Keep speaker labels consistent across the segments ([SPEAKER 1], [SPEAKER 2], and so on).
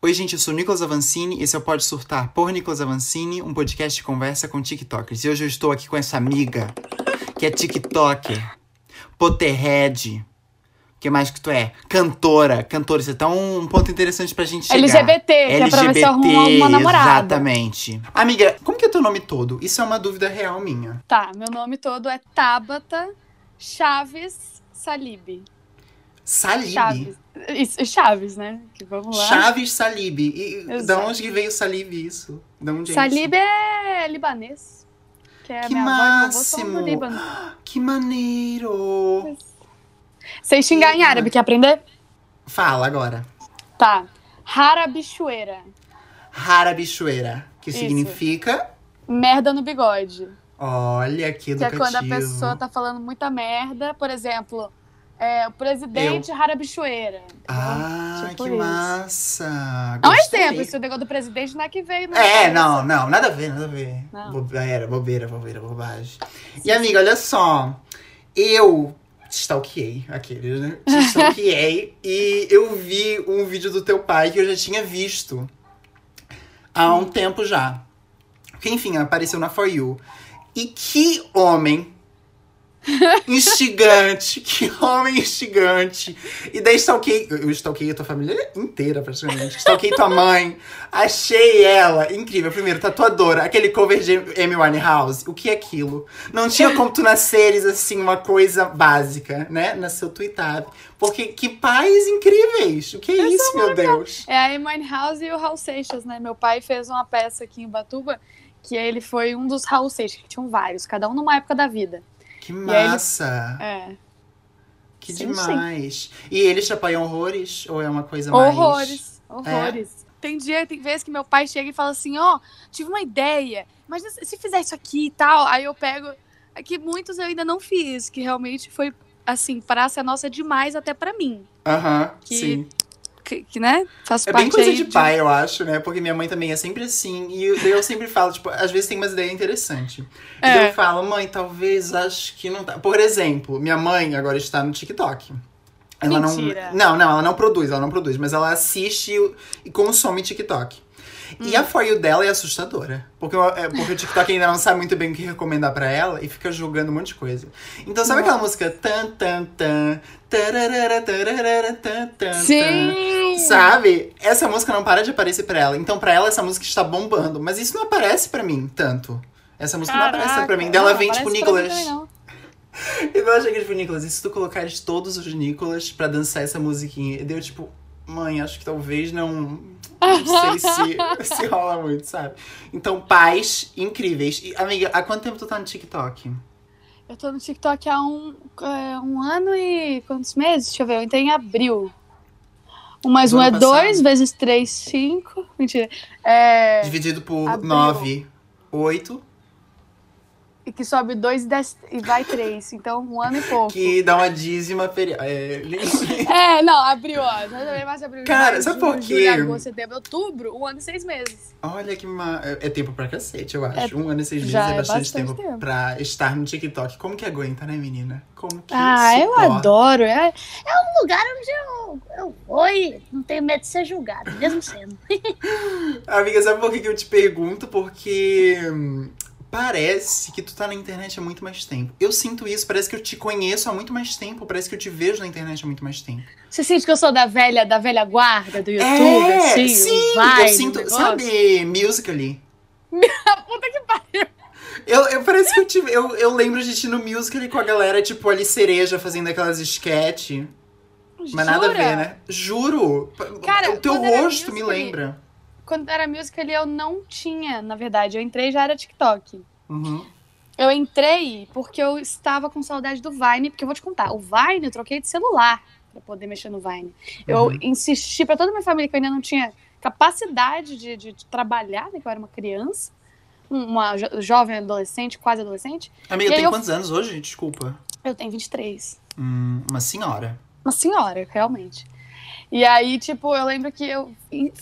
[SPEAKER 1] Oi, gente, eu sou Nicolas Avancini, esse é o Pode Surtar por Nicolas Avancini, um podcast de conversa com TikTokers. E hoje eu estou aqui com essa amiga, que é TikToker, Potterhead, o que mais que tu é? Cantora, cantora, isso é tão um ponto interessante pra gente chegar.
[SPEAKER 2] LGBT, que é pra ver se arruma uma namorada.
[SPEAKER 1] Exatamente. Amiga, como que é teu nome todo? Isso é uma dúvida real minha.
[SPEAKER 2] Tá, meu nome todo é Tabata Chaves Salib.
[SPEAKER 1] Salib?
[SPEAKER 2] Chaves. Isso, Chaves, né? Que vamos lá.
[SPEAKER 1] Chaves Salib. E da onde que veio Salib isso? Da onde é
[SPEAKER 2] Salib
[SPEAKER 1] isso?
[SPEAKER 2] é libanês. Que é
[SPEAKER 1] Que
[SPEAKER 2] avó
[SPEAKER 1] máximo!
[SPEAKER 2] do Líbano.
[SPEAKER 1] Que maneiro!
[SPEAKER 2] Sei xingar em árabe, quer aprender?
[SPEAKER 1] Fala agora.
[SPEAKER 2] Tá. Harabichueira.
[SPEAKER 1] Harabichueira, que
[SPEAKER 2] Isso.
[SPEAKER 1] significa...
[SPEAKER 2] Merda no bigode.
[SPEAKER 1] Olha que
[SPEAKER 2] Que é
[SPEAKER 1] educativo.
[SPEAKER 2] quando a pessoa tá falando muita merda. Por exemplo, é, o presidente Harabichueira.
[SPEAKER 1] Ah,
[SPEAKER 2] Tipo
[SPEAKER 1] que
[SPEAKER 2] isso.
[SPEAKER 1] massa!
[SPEAKER 2] É um
[SPEAKER 1] Gostei.
[SPEAKER 2] exemplo, esse negócio do presidente não é que veio. na
[SPEAKER 1] É, não, não, nada a ver, nada a ver.
[SPEAKER 2] Não.
[SPEAKER 1] Bobeira, bobeira, bobeira, bobagem. E amiga, olha só. Eu te stalkeei, aquele, né? Te stalkeei e eu vi um vídeo do teu pai que eu já tinha visto há um tempo já. Que enfim, apareceu na For You. E que homem instigante, que homem instigante. E daí stalkeei, eu stalkeei a tua família inteira praticamente. Stalkeei tua mãe. Achei ela incrível. Primeiro, tatuadora, aquele cover de Amy Winehouse. O que é aquilo? Não tinha como tu nasceres assim, uma coisa básica, né? Nasceu tweetado. Porque que pais incríveis. O que é isso, meu Deus?
[SPEAKER 2] É a Amy House e o Raul Seixas, né? Meu pai fez uma peça aqui em Batuba que ele foi um dos Raul Seixas, que tinham vários, cada um numa época da vida.
[SPEAKER 1] Que massa.
[SPEAKER 2] É.
[SPEAKER 1] Que
[SPEAKER 2] Sim,
[SPEAKER 1] demais. E eles te apoiam horrores? Ou é uma coisa mais.
[SPEAKER 2] Horrores, horrores. Tem dia, tem vezes que meu pai chega e fala assim, ó, tive uma ideia, imagina se fizer isso aqui e tal. Aí eu pego, é que muitos eu ainda não fiz, que realmente foi, assim, praça nossa demais até pra mim.
[SPEAKER 1] Aham,
[SPEAKER 2] Que
[SPEAKER 1] sim.
[SPEAKER 2] Que, que, né, faz
[SPEAKER 1] É
[SPEAKER 2] parte
[SPEAKER 1] bem coisa
[SPEAKER 2] aí
[SPEAKER 1] de pai, eu acho, né? Porque minha mãe também é sempre assim. E eu, daí eu sempre falo, tipo, às vezes tem umas ideias interessantes. E
[SPEAKER 2] É.
[SPEAKER 1] eu falo, mãe, talvez acho que não tá. Por exemplo, minha mãe agora está no TikTok. Ela
[SPEAKER 2] Mentira.
[SPEAKER 1] não. Não, não, ela não produz, ela não produz, mas ela assiste e- e consome TikTok. E a For You dela é assustadora. Porque, o- é, porque o TikTok ainda não sabe muito bem o que recomendar pra ela e fica julgando um monte de coisa. Então, sabe aquela música tan tan tan tararara, tararara, tan tan tan
[SPEAKER 2] Sim!
[SPEAKER 1] Sabe? Essa música não para de aparecer pra ela. Então, pra ela, essa música está bombando. Mas isso não aparece pra mim tanto. Essa música não aparece pra mim. Dela vem, tipo, Nicolas. eu tipo, Nicolas, e se tu colocares todos os Nicolas pra dançar essa musiquinha? E deu, tipo, mãe, acho que talvez não. Não sei se, se rola muito, sabe? Então, pais incríveis. E, amiga, há quanto tempo tu tá no TikTok?
[SPEAKER 2] Eu tô no TikTok há um, é, um ano e quantos meses? Deixa eu ver, eu entrei em abril. Um mais
[SPEAKER 1] Do
[SPEAKER 2] um é
[SPEAKER 1] ano
[SPEAKER 2] dois,
[SPEAKER 1] passado?
[SPEAKER 2] vezes três, cinco. Mentira. É,
[SPEAKER 1] Dividido por
[SPEAKER 2] abril.
[SPEAKER 1] nove, oito,
[SPEAKER 2] e que sobe dois e, desce, e vai três. Então, um ano e pouco.
[SPEAKER 1] que dá uma dízima feriado. É,
[SPEAKER 2] É, não, abril, ó. Mais abril.
[SPEAKER 1] Cara,
[SPEAKER 2] maio,
[SPEAKER 1] sabe por quê?
[SPEAKER 2] Julho, agosto, setembro, outubro, um ano e seis meses.
[SPEAKER 1] Olha que ma... é é tempo pra cacete, eu acho. um ano e seis meses
[SPEAKER 2] já
[SPEAKER 1] é
[SPEAKER 2] é
[SPEAKER 1] bastante,
[SPEAKER 2] bastante
[SPEAKER 1] tempo,
[SPEAKER 2] tempo.
[SPEAKER 1] pra estar no TikTok. Como que aguenta, né, menina? Como que
[SPEAKER 2] Ah, eu
[SPEAKER 1] suporta?
[SPEAKER 2] adoro. É,
[SPEAKER 3] É um lugar onde eu, eu e não tenho medo de ser julgado, mesmo sendo.
[SPEAKER 1] Amiga, sabe por que, que eu te pergunto? Porque hum, parece que tu tá na internet há muito mais tempo. Eu sinto isso, parece que eu te conheço há muito mais tempo, parece que eu te vejo na internet há muito mais tempo.
[SPEAKER 2] Você sente que eu sou da velha, da velha guarda do YouTube,
[SPEAKER 1] é,
[SPEAKER 2] assim?
[SPEAKER 1] sim,
[SPEAKER 2] vai,
[SPEAKER 1] eu sinto, sabe, Musical.ly.
[SPEAKER 2] Puta que pariu.
[SPEAKER 1] Eu, eu parece que eu tive. Eu, eu lembro de ti no Musical.ly com a galera, tipo, ali cereja fazendo aquelas sketch. Mas nada a ver,
[SPEAKER 2] Jura?
[SPEAKER 1] né? Juro.
[SPEAKER 2] Cara,
[SPEAKER 1] o teu rosto me lembra.
[SPEAKER 2] Quando era musical ali, eu não tinha, na verdade. Eu entrei e já era TikTok.
[SPEAKER 1] Uhum.
[SPEAKER 2] Eu entrei porque eu estava com saudade do Vine, porque eu vou te contar, o Vine eu troquei de celular pra poder mexer no Vine. Eu
[SPEAKER 1] Uhum.
[SPEAKER 2] insisti pra toda a minha família que eu ainda não tinha capacidade de, de- de trabalhar, né, que eu era uma criança, um- uma jo- jovem adolescente, quase adolescente.
[SPEAKER 1] Amiga, tem
[SPEAKER 2] eu-
[SPEAKER 1] quantos anos hoje? Desculpa.
[SPEAKER 2] Eu tenho 23.
[SPEAKER 1] Hum, uma senhora.
[SPEAKER 2] Uma senhora, realmente. E aí, tipo, eu lembro que eu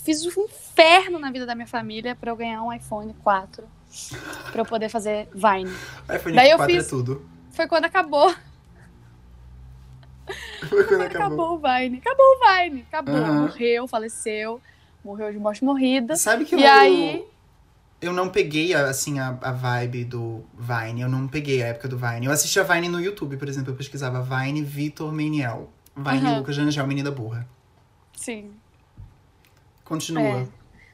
[SPEAKER 2] fiz um inferno na vida da minha família pra eu ganhar um iPhone 4 pra eu poder fazer Vine.
[SPEAKER 1] iPhone
[SPEAKER 2] Daí eu
[SPEAKER 1] 4
[SPEAKER 2] fiz-
[SPEAKER 1] é tudo.
[SPEAKER 2] Foi quando acabou.
[SPEAKER 1] Foi quando
[SPEAKER 2] Acabou.
[SPEAKER 1] acabou.
[SPEAKER 2] o Vine. Acabou o Vine. Acabou.
[SPEAKER 1] Aham.
[SPEAKER 2] Morreu, faleceu. Morreu de morte morrida.
[SPEAKER 1] Sabe que
[SPEAKER 2] E
[SPEAKER 1] eu,
[SPEAKER 2] aí-
[SPEAKER 1] eu não peguei, assim, a, a vibe do Vine. Eu não peguei a época do Vine. Eu assistia Vine no YouTube, por exemplo. Eu pesquisava Vine Vitor Meniel. Vine
[SPEAKER 2] Aham.
[SPEAKER 1] Lucas Rangel, menina burra.
[SPEAKER 2] Sim.
[SPEAKER 1] Continua.
[SPEAKER 2] É.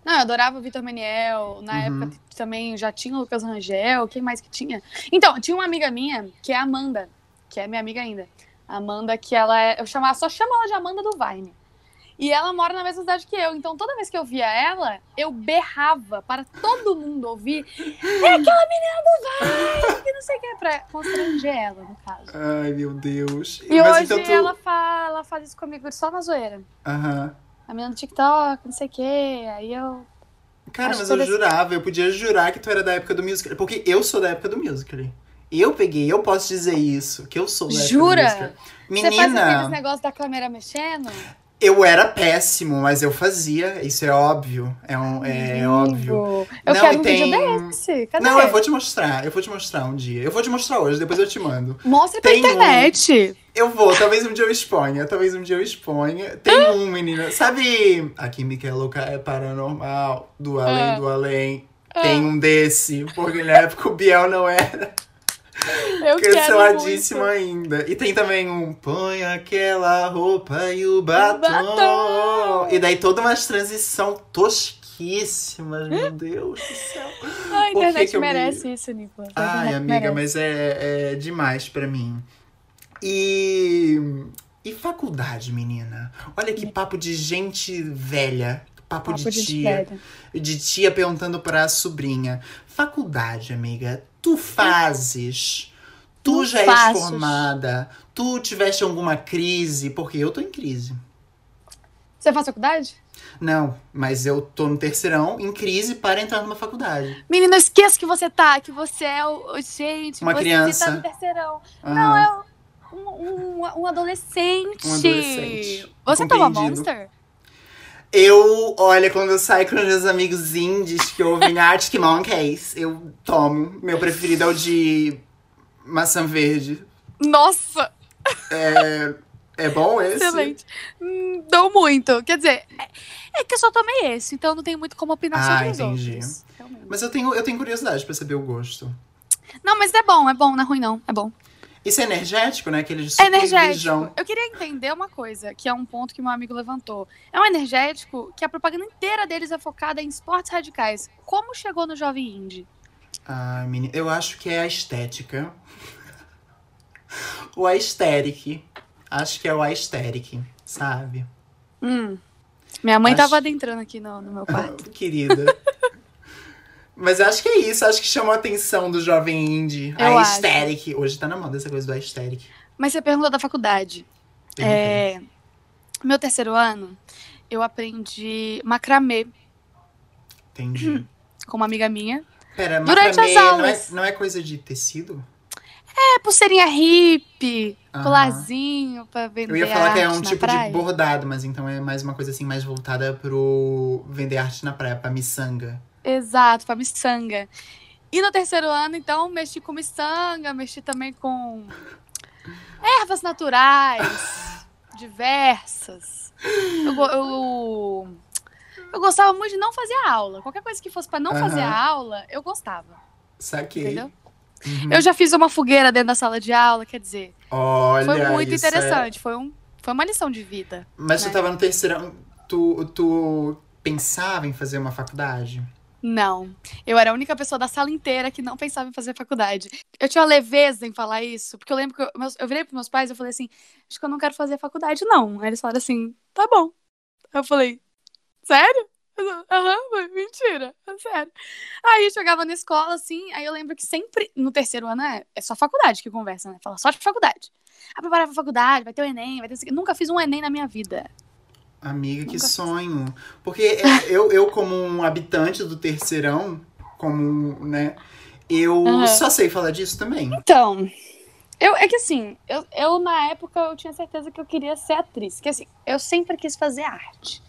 [SPEAKER 2] Não, eu adorava o Vitor Meniel. Na
[SPEAKER 1] Uhum.
[SPEAKER 2] época também já tinha o Lucas Rangel. Quem mais que tinha? Então, tinha uma amiga minha, que é a Amanda, que é minha amiga ainda. Amanda, que ela é. Eu chamava, só chamo ela de Amanda do Vine. E ela mora na mesma cidade que eu. Então, toda vez que eu via ela, eu berrava para todo mundo ouvir. É aquela menina do Vine! Que não sei o que, pra constranger ela, no caso.
[SPEAKER 1] Ai, meu Deus.
[SPEAKER 2] E
[SPEAKER 1] Mas
[SPEAKER 2] hoje
[SPEAKER 1] então tu...
[SPEAKER 2] ela, fa- ela faz isso comigo só na zoeira.
[SPEAKER 1] Aham.
[SPEAKER 2] A menina do TikTok, não sei o que. Aí eu.
[SPEAKER 1] Cara,
[SPEAKER 2] Acho
[SPEAKER 1] mas eu jurava, eu podia jurar que tu era da época do musical. Porque eu sou da época do musical. Eu peguei, eu posso dizer isso, que eu sou da época
[SPEAKER 2] Jura?
[SPEAKER 1] do musical.
[SPEAKER 2] Você faz aqueles
[SPEAKER 1] Menina,
[SPEAKER 2] negócios da câmera mexendo?
[SPEAKER 1] Eu era péssimo, mas eu fazia. Isso é óbvio. É, um, é óbvio.
[SPEAKER 2] Eu
[SPEAKER 1] Não,
[SPEAKER 2] quero um
[SPEAKER 1] tem-
[SPEAKER 2] vídeo desse. Cadê?
[SPEAKER 1] Não, eu vou te mostrar. Eu vou te mostrar um dia. Eu vou te mostrar hoje, depois eu te mando.
[SPEAKER 2] Mostra pra
[SPEAKER 1] Tem um-
[SPEAKER 2] internet.
[SPEAKER 1] Eu vou, talvez um dia eu exponha, talvez um dia eu exponha. Tem um, menina. Sabe, a química é louca, é paranormal, do além
[SPEAKER 2] Ah.
[SPEAKER 1] do além. Tem um desse, porque na época o Biel não era
[SPEAKER 2] Eu quero
[SPEAKER 1] canceladíssimo
[SPEAKER 2] muito.
[SPEAKER 1] ainda. E tem também um põe aquela roupa e o batom.
[SPEAKER 2] batom.
[SPEAKER 1] E daí toda uma transição tosquíssimas, meu Deus do céu.
[SPEAKER 2] A internet
[SPEAKER 1] que eu me-
[SPEAKER 2] merece isso, Nico. A
[SPEAKER 1] Ai, amiga,
[SPEAKER 2] merece.
[SPEAKER 1] mas é, é demais pra mim. E. E faculdade, menina? Olha que papo de gente velha. Papo,
[SPEAKER 2] Papo
[SPEAKER 1] de
[SPEAKER 2] de
[SPEAKER 1] tia. De tia perguntando pra sobrinha. Faculdade, amiga, tu fazes. Tu
[SPEAKER 2] Não
[SPEAKER 1] já és
[SPEAKER 2] faço.
[SPEAKER 1] formada. Tu tiveste alguma crise? Porque eu tô em crise.
[SPEAKER 2] Você faz faculdade?
[SPEAKER 1] Não, mas eu tô no terceirão em crise para entrar numa faculdade.
[SPEAKER 2] Menina, esqueça que você tá, que você é o. Gente,
[SPEAKER 1] Uma
[SPEAKER 2] você
[SPEAKER 1] criança.
[SPEAKER 2] tá no terceirão.
[SPEAKER 1] Aham.
[SPEAKER 2] Não, é um, um, um adolescente.
[SPEAKER 1] Um adolescente.
[SPEAKER 2] Você toma. Monster?
[SPEAKER 1] Eu, olha, quando eu saio com os meus amigos indies que ouvem Arctic Monkeys, eu tomo. Meu preferido é o de maçã verde.
[SPEAKER 2] Nossa,
[SPEAKER 1] É, é bom esse?
[SPEAKER 2] excelente. Hum, Não muito. Quer dizer, é, é que eu só tomei esse, então não tem muito como opinar
[SPEAKER 1] Ah,
[SPEAKER 2] sobre os
[SPEAKER 1] entendi.
[SPEAKER 2] outros. Realmente.
[SPEAKER 1] Mas eu tenho, eu tenho curiosidade pra saber o gosto.
[SPEAKER 2] Não, mas é bom, é bom, não é ruim não, é bom.
[SPEAKER 1] Isso é energético, né? Aquele de
[SPEAKER 2] É
[SPEAKER 1] super
[SPEAKER 2] energético. Eu queria entender uma coisa, que é um ponto que meu amigo levantou. É um energético que a propaganda inteira deles é focada em esportes radicais. Como chegou no Jovem Indie?
[SPEAKER 1] Ai, menina, eu acho que é a estética. o aesthetic. Acho que é o aesthetic, sabe?
[SPEAKER 2] Hum. Minha mãe
[SPEAKER 1] Acho-
[SPEAKER 2] tava adentrando aqui no, no meu quarto.
[SPEAKER 1] Querida. Mas eu acho que é isso, acho que chamou a atenção do jovem indie.
[SPEAKER 2] Eu
[SPEAKER 1] a aesthetic. Hoje tá na moda essa coisa do aesthetic.
[SPEAKER 2] Mas você perguntou da faculdade. É, meu terceiro ano, eu aprendi macramê
[SPEAKER 1] Entendi.
[SPEAKER 2] com uma amiga minha.
[SPEAKER 1] Pera,
[SPEAKER 2] Durante
[SPEAKER 1] macramê
[SPEAKER 2] as
[SPEAKER 1] não é,
[SPEAKER 2] aulas.
[SPEAKER 1] não é coisa de tecido?
[SPEAKER 2] É pulseirinha hippie,
[SPEAKER 1] Aham.
[SPEAKER 2] colarzinho pra vender
[SPEAKER 1] Eu ia falar que é um tipo
[SPEAKER 2] praia.
[SPEAKER 1] de bordado, mas então é mais uma coisa assim, mais voltada pro vender arte na praia, pra miçanga.
[SPEAKER 2] Exato, pra miçanga. E no terceiro ano, então, mexi com miçanga, mexi também com ervas naturais, diversas. Eu, eu, eu gostava muito de não fazer aula. Qualquer coisa que fosse pra não fazer
[SPEAKER 1] Aham.
[SPEAKER 2] a aula, eu gostava,
[SPEAKER 1] Saquei.
[SPEAKER 2] entendeu?
[SPEAKER 1] Uhum.
[SPEAKER 2] Eu já fiz uma fogueira dentro da sala de aula, quer dizer,
[SPEAKER 1] Olha,
[SPEAKER 2] foi muito
[SPEAKER 1] é-
[SPEAKER 2] interessante, foi, um, foi uma lição de vida.
[SPEAKER 1] Mas tu
[SPEAKER 2] né?
[SPEAKER 1] tava no terceirão, tu, tu pensava em fazer uma faculdade?
[SPEAKER 2] Não. Eu era a única pessoa da sala inteira que não pensava em fazer faculdade. Eu tinha uma leveza em falar isso, porque eu lembro que eu, eu virei pros meus pais e falei assim: acho que eu não quero fazer faculdade, não. Aí eles falaram assim: tá bom. Aí eu falei: sério? Aham, mentira, é sério. Aí eu chegava na escola, assim, aí eu lembro que sempre, no terceiro ano, é, é só faculdade que conversa, né? Fala só de faculdade. Ah, preparar pra faculdade, vai ter o Enem, vai ter. Nunca fiz um Enem na minha vida.
[SPEAKER 1] Amiga, que sonho. Porque é, eu, eu, como um habitante do terceirão, como, né, eu
[SPEAKER 2] Aham.
[SPEAKER 1] só sei falar disso também.
[SPEAKER 2] Então, eu, é que assim, eu, eu na época eu tinha certeza que eu queria ser atriz. Que assim, eu sempre quis fazer arte.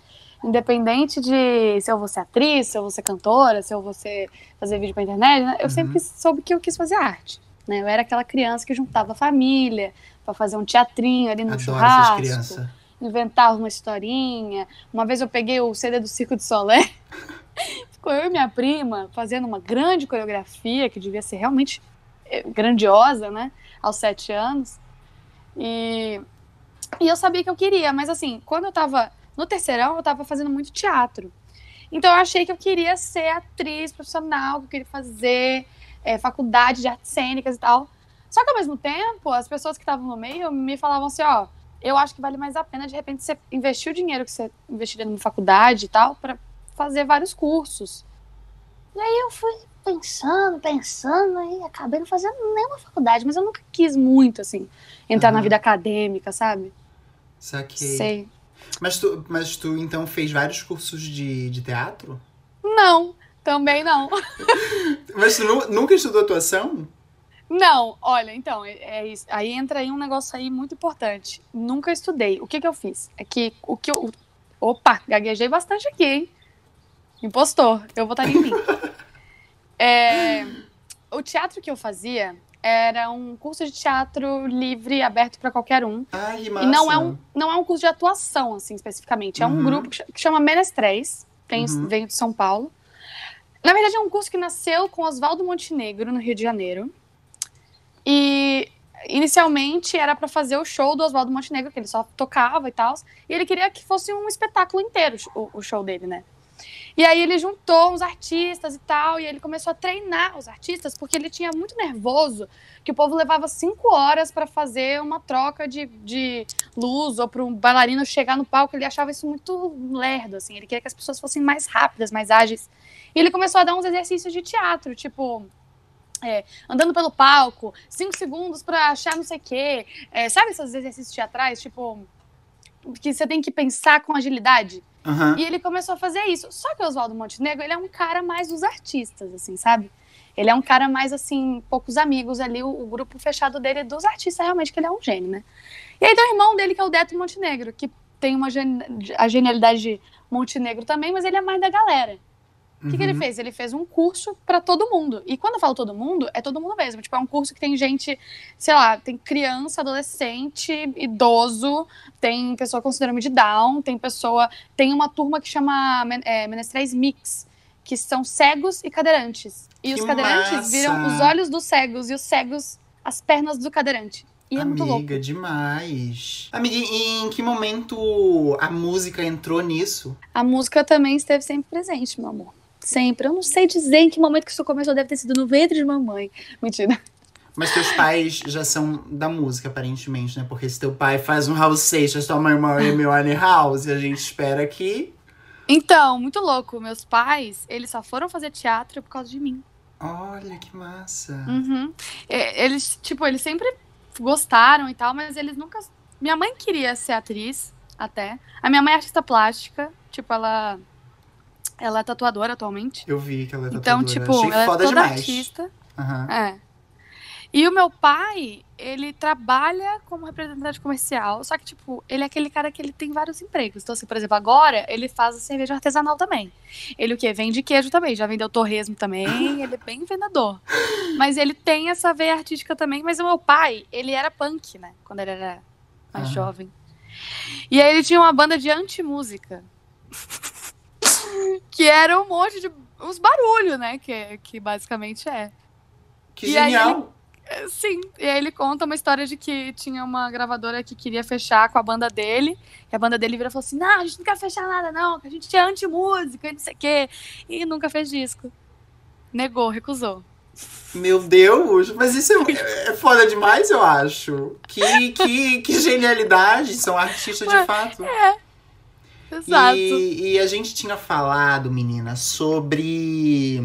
[SPEAKER 2] Independente de se eu vou ser atriz, se eu vou ser cantora, se eu vou ser, fazer vídeo pra internet, né? eu
[SPEAKER 1] Uhum.
[SPEAKER 2] sempre soube que eu quis fazer arte. Né? Eu era aquela criança que juntava a família pra fazer um teatrinho ali no
[SPEAKER 1] Adoro
[SPEAKER 2] churrasco.
[SPEAKER 1] essas crianças.
[SPEAKER 2] Inventava uma historinha. Uma vez eu peguei o CD do Circo de Solé. Ficou eu e minha prima fazendo uma grande coreografia, que devia ser realmente eh, grandiosa, né? Aos sete anos. E, e eu sabia que eu queria, mas assim, quando eu tava no terceirão, eu tava fazendo muito teatro. Então eu achei que eu queria ser atriz profissional, que eu queria fazer é, faculdade de artes cênicas e tal. Só que ao mesmo tempo, as pessoas que estavam no meio me falavam assim, ó, eu acho que vale mais a pena de repente você investir o dinheiro que você investiria numa faculdade e tal para fazer vários cursos.
[SPEAKER 4] E aí eu fui pensando, pensando, e acabei não fazendo nenhuma faculdade, mas eu nunca quis muito, assim, entrar uhum. na vida acadêmica, sabe?
[SPEAKER 1] Saquei.
[SPEAKER 2] Sei.
[SPEAKER 1] Mas tu, mas tu então fez vários cursos de, de teatro?
[SPEAKER 2] Não, também não.
[SPEAKER 1] mas tu nunca estudou atuação?
[SPEAKER 2] Não, olha, então, é, é isso. Aí entra aí um negócio aí muito importante. Nunca estudei. O que que eu fiz? É que o que eu. Opa, gaguejei bastante aqui, hein? Impostor, eu votaria em mim. é, o teatro que eu fazia era um curso de teatro livre, aberto para qualquer um.
[SPEAKER 1] Ai, massa.
[SPEAKER 2] E não é um, não é um curso de atuação, assim, especificamente. É um uhum. grupo que chama Menestréis, tem, uhum. veio de São Paulo. Na verdade, é um curso que nasceu com Oswaldo Montenegro, no Rio de Janeiro. E inicialmente era para fazer o show do Oswaldo Montenegro, que ele só tocava e tal. E ele queria que fosse um espetáculo inteiro o, o show dele, né? E aí ele juntou uns artistas e tal, e ele começou a treinar os artistas, porque ele tinha muito nervoso que o povo levava cinco horas para fazer uma troca de, de luz, ou para um bailarino chegar no palco, ele achava isso muito lerdo, assim, ele queria que as pessoas fossem mais rápidas, mais ágeis. E ele começou a dar uns exercícios de teatro, tipo... É, andando pelo palco, cinco segundos para achar não sei o quê. É, sabe esses exercícios teatrais, tipo, que você tem que pensar com agilidade?
[SPEAKER 1] Uhum.
[SPEAKER 2] E ele começou a fazer isso. Só que o Oswaldo Montenegro, ele é um cara mais dos artistas, assim, sabe? Ele é um cara mais, assim, poucos amigos ali, o, o grupo fechado dele é dos artistas, realmente, que ele é um gênio, né? E aí tem o irmão dele, que é o Deto Montenegro, que tem uma gen a genialidade de Montenegro também, mas ele é mais da galera. O que, que, ele uhum. fez? Ele fez um curso para todo mundo. E quando eu falo todo mundo, é todo mundo mesmo. Tipo, é um curso que tem gente, sei lá, tem criança, adolescente, idoso, tem pessoa com síndrome de Down, tem pessoa. Tem uma turma que chama é, Menestréis Mix, que são cegos e cadeirantes. E
[SPEAKER 1] que
[SPEAKER 2] os cadeirantes
[SPEAKER 1] massa.
[SPEAKER 2] viram os olhos dos cegos e os cegos as pernas do cadeirante. E é
[SPEAKER 1] Amiga,
[SPEAKER 2] muito louco.
[SPEAKER 1] demais. Amiga, e em que momento a música entrou nisso?
[SPEAKER 2] A música também esteve sempre presente, meu amor. Sempre. Eu não sei dizer em que momento que isso começou. Deve ter sido no ventre de mamãe. Mentira.
[SPEAKER 1] Mas teus pais já são da música, aparentemente, né? Porque se teu pai faz um House Seixas, tua mãe uma Amy House, a gente espera que...
[SPEAKER 2] Então, muito louco. Meus pais, eles só foram fazer teatro por causa de mim.
[SPEAKER 1] Olha, que massa.
[SPEAKER 2] Uhum. Eles, tipo, eles sempre gostaram e tal, mas eles nunca... Minha mãe queria ser atriz, até. A minha mãe é artista plástica. Tipo, ela ela é tatuadora atualmente.
[SPEAKER 1] Eu vi que ela é
[SPEAKER 2] então,
[SPEAKER 1] tatuadora.
[SPEAKER 2] Então, tipo,
[SPEAKER 1] Achei
[SPEAKER 2] ela
[SPEAKER 1] foda
[SPEAKER 2] é toda
[SPEAKER 1] demais.
[SPEAKER 2] artista.
[SPEAKER 1] Uhum.
[SPEAKER 2] É. E o meu pai, ele trabalha como representante comercial, só que, tipo, ele é aquele cara que ele tem vários empregos. Então, assim, por exemplo, agora ele faz a cerveja artesanal também. Ele o quê? Vende queijo também, já vendeu torresmo também, ele é bem vendedor. Mas ele tem essa veia artística também, mas o meu pai, ele era punk, né? Quando ele era mais uhum. jovem. E aí ele tinha uma banda de anti-música. Que era um monte de. os barulhos, né? Que, que basicamente é.
[SPEAKER 1] Que e genial!
[SPEAKER 2] Ele, sim, e aí ele conta uma história de que tinha uma gravadora que queria fechar com a banda dele, e a banda dele vira e falou assim: não, a gente não quer fechar nada, não, que a gente é anti-música, não sei o quê. E nunca fez disco. Negou, recusou.
[SPEAKER 1] Meu Deus, mas isso é, é foda demais, eu acho. Que, que, que genialidade, são artistas de fato.
[SPEAKER 2] É, Exato.
[SPEAKER 1] E, e a gente tinha falado, menina, sobre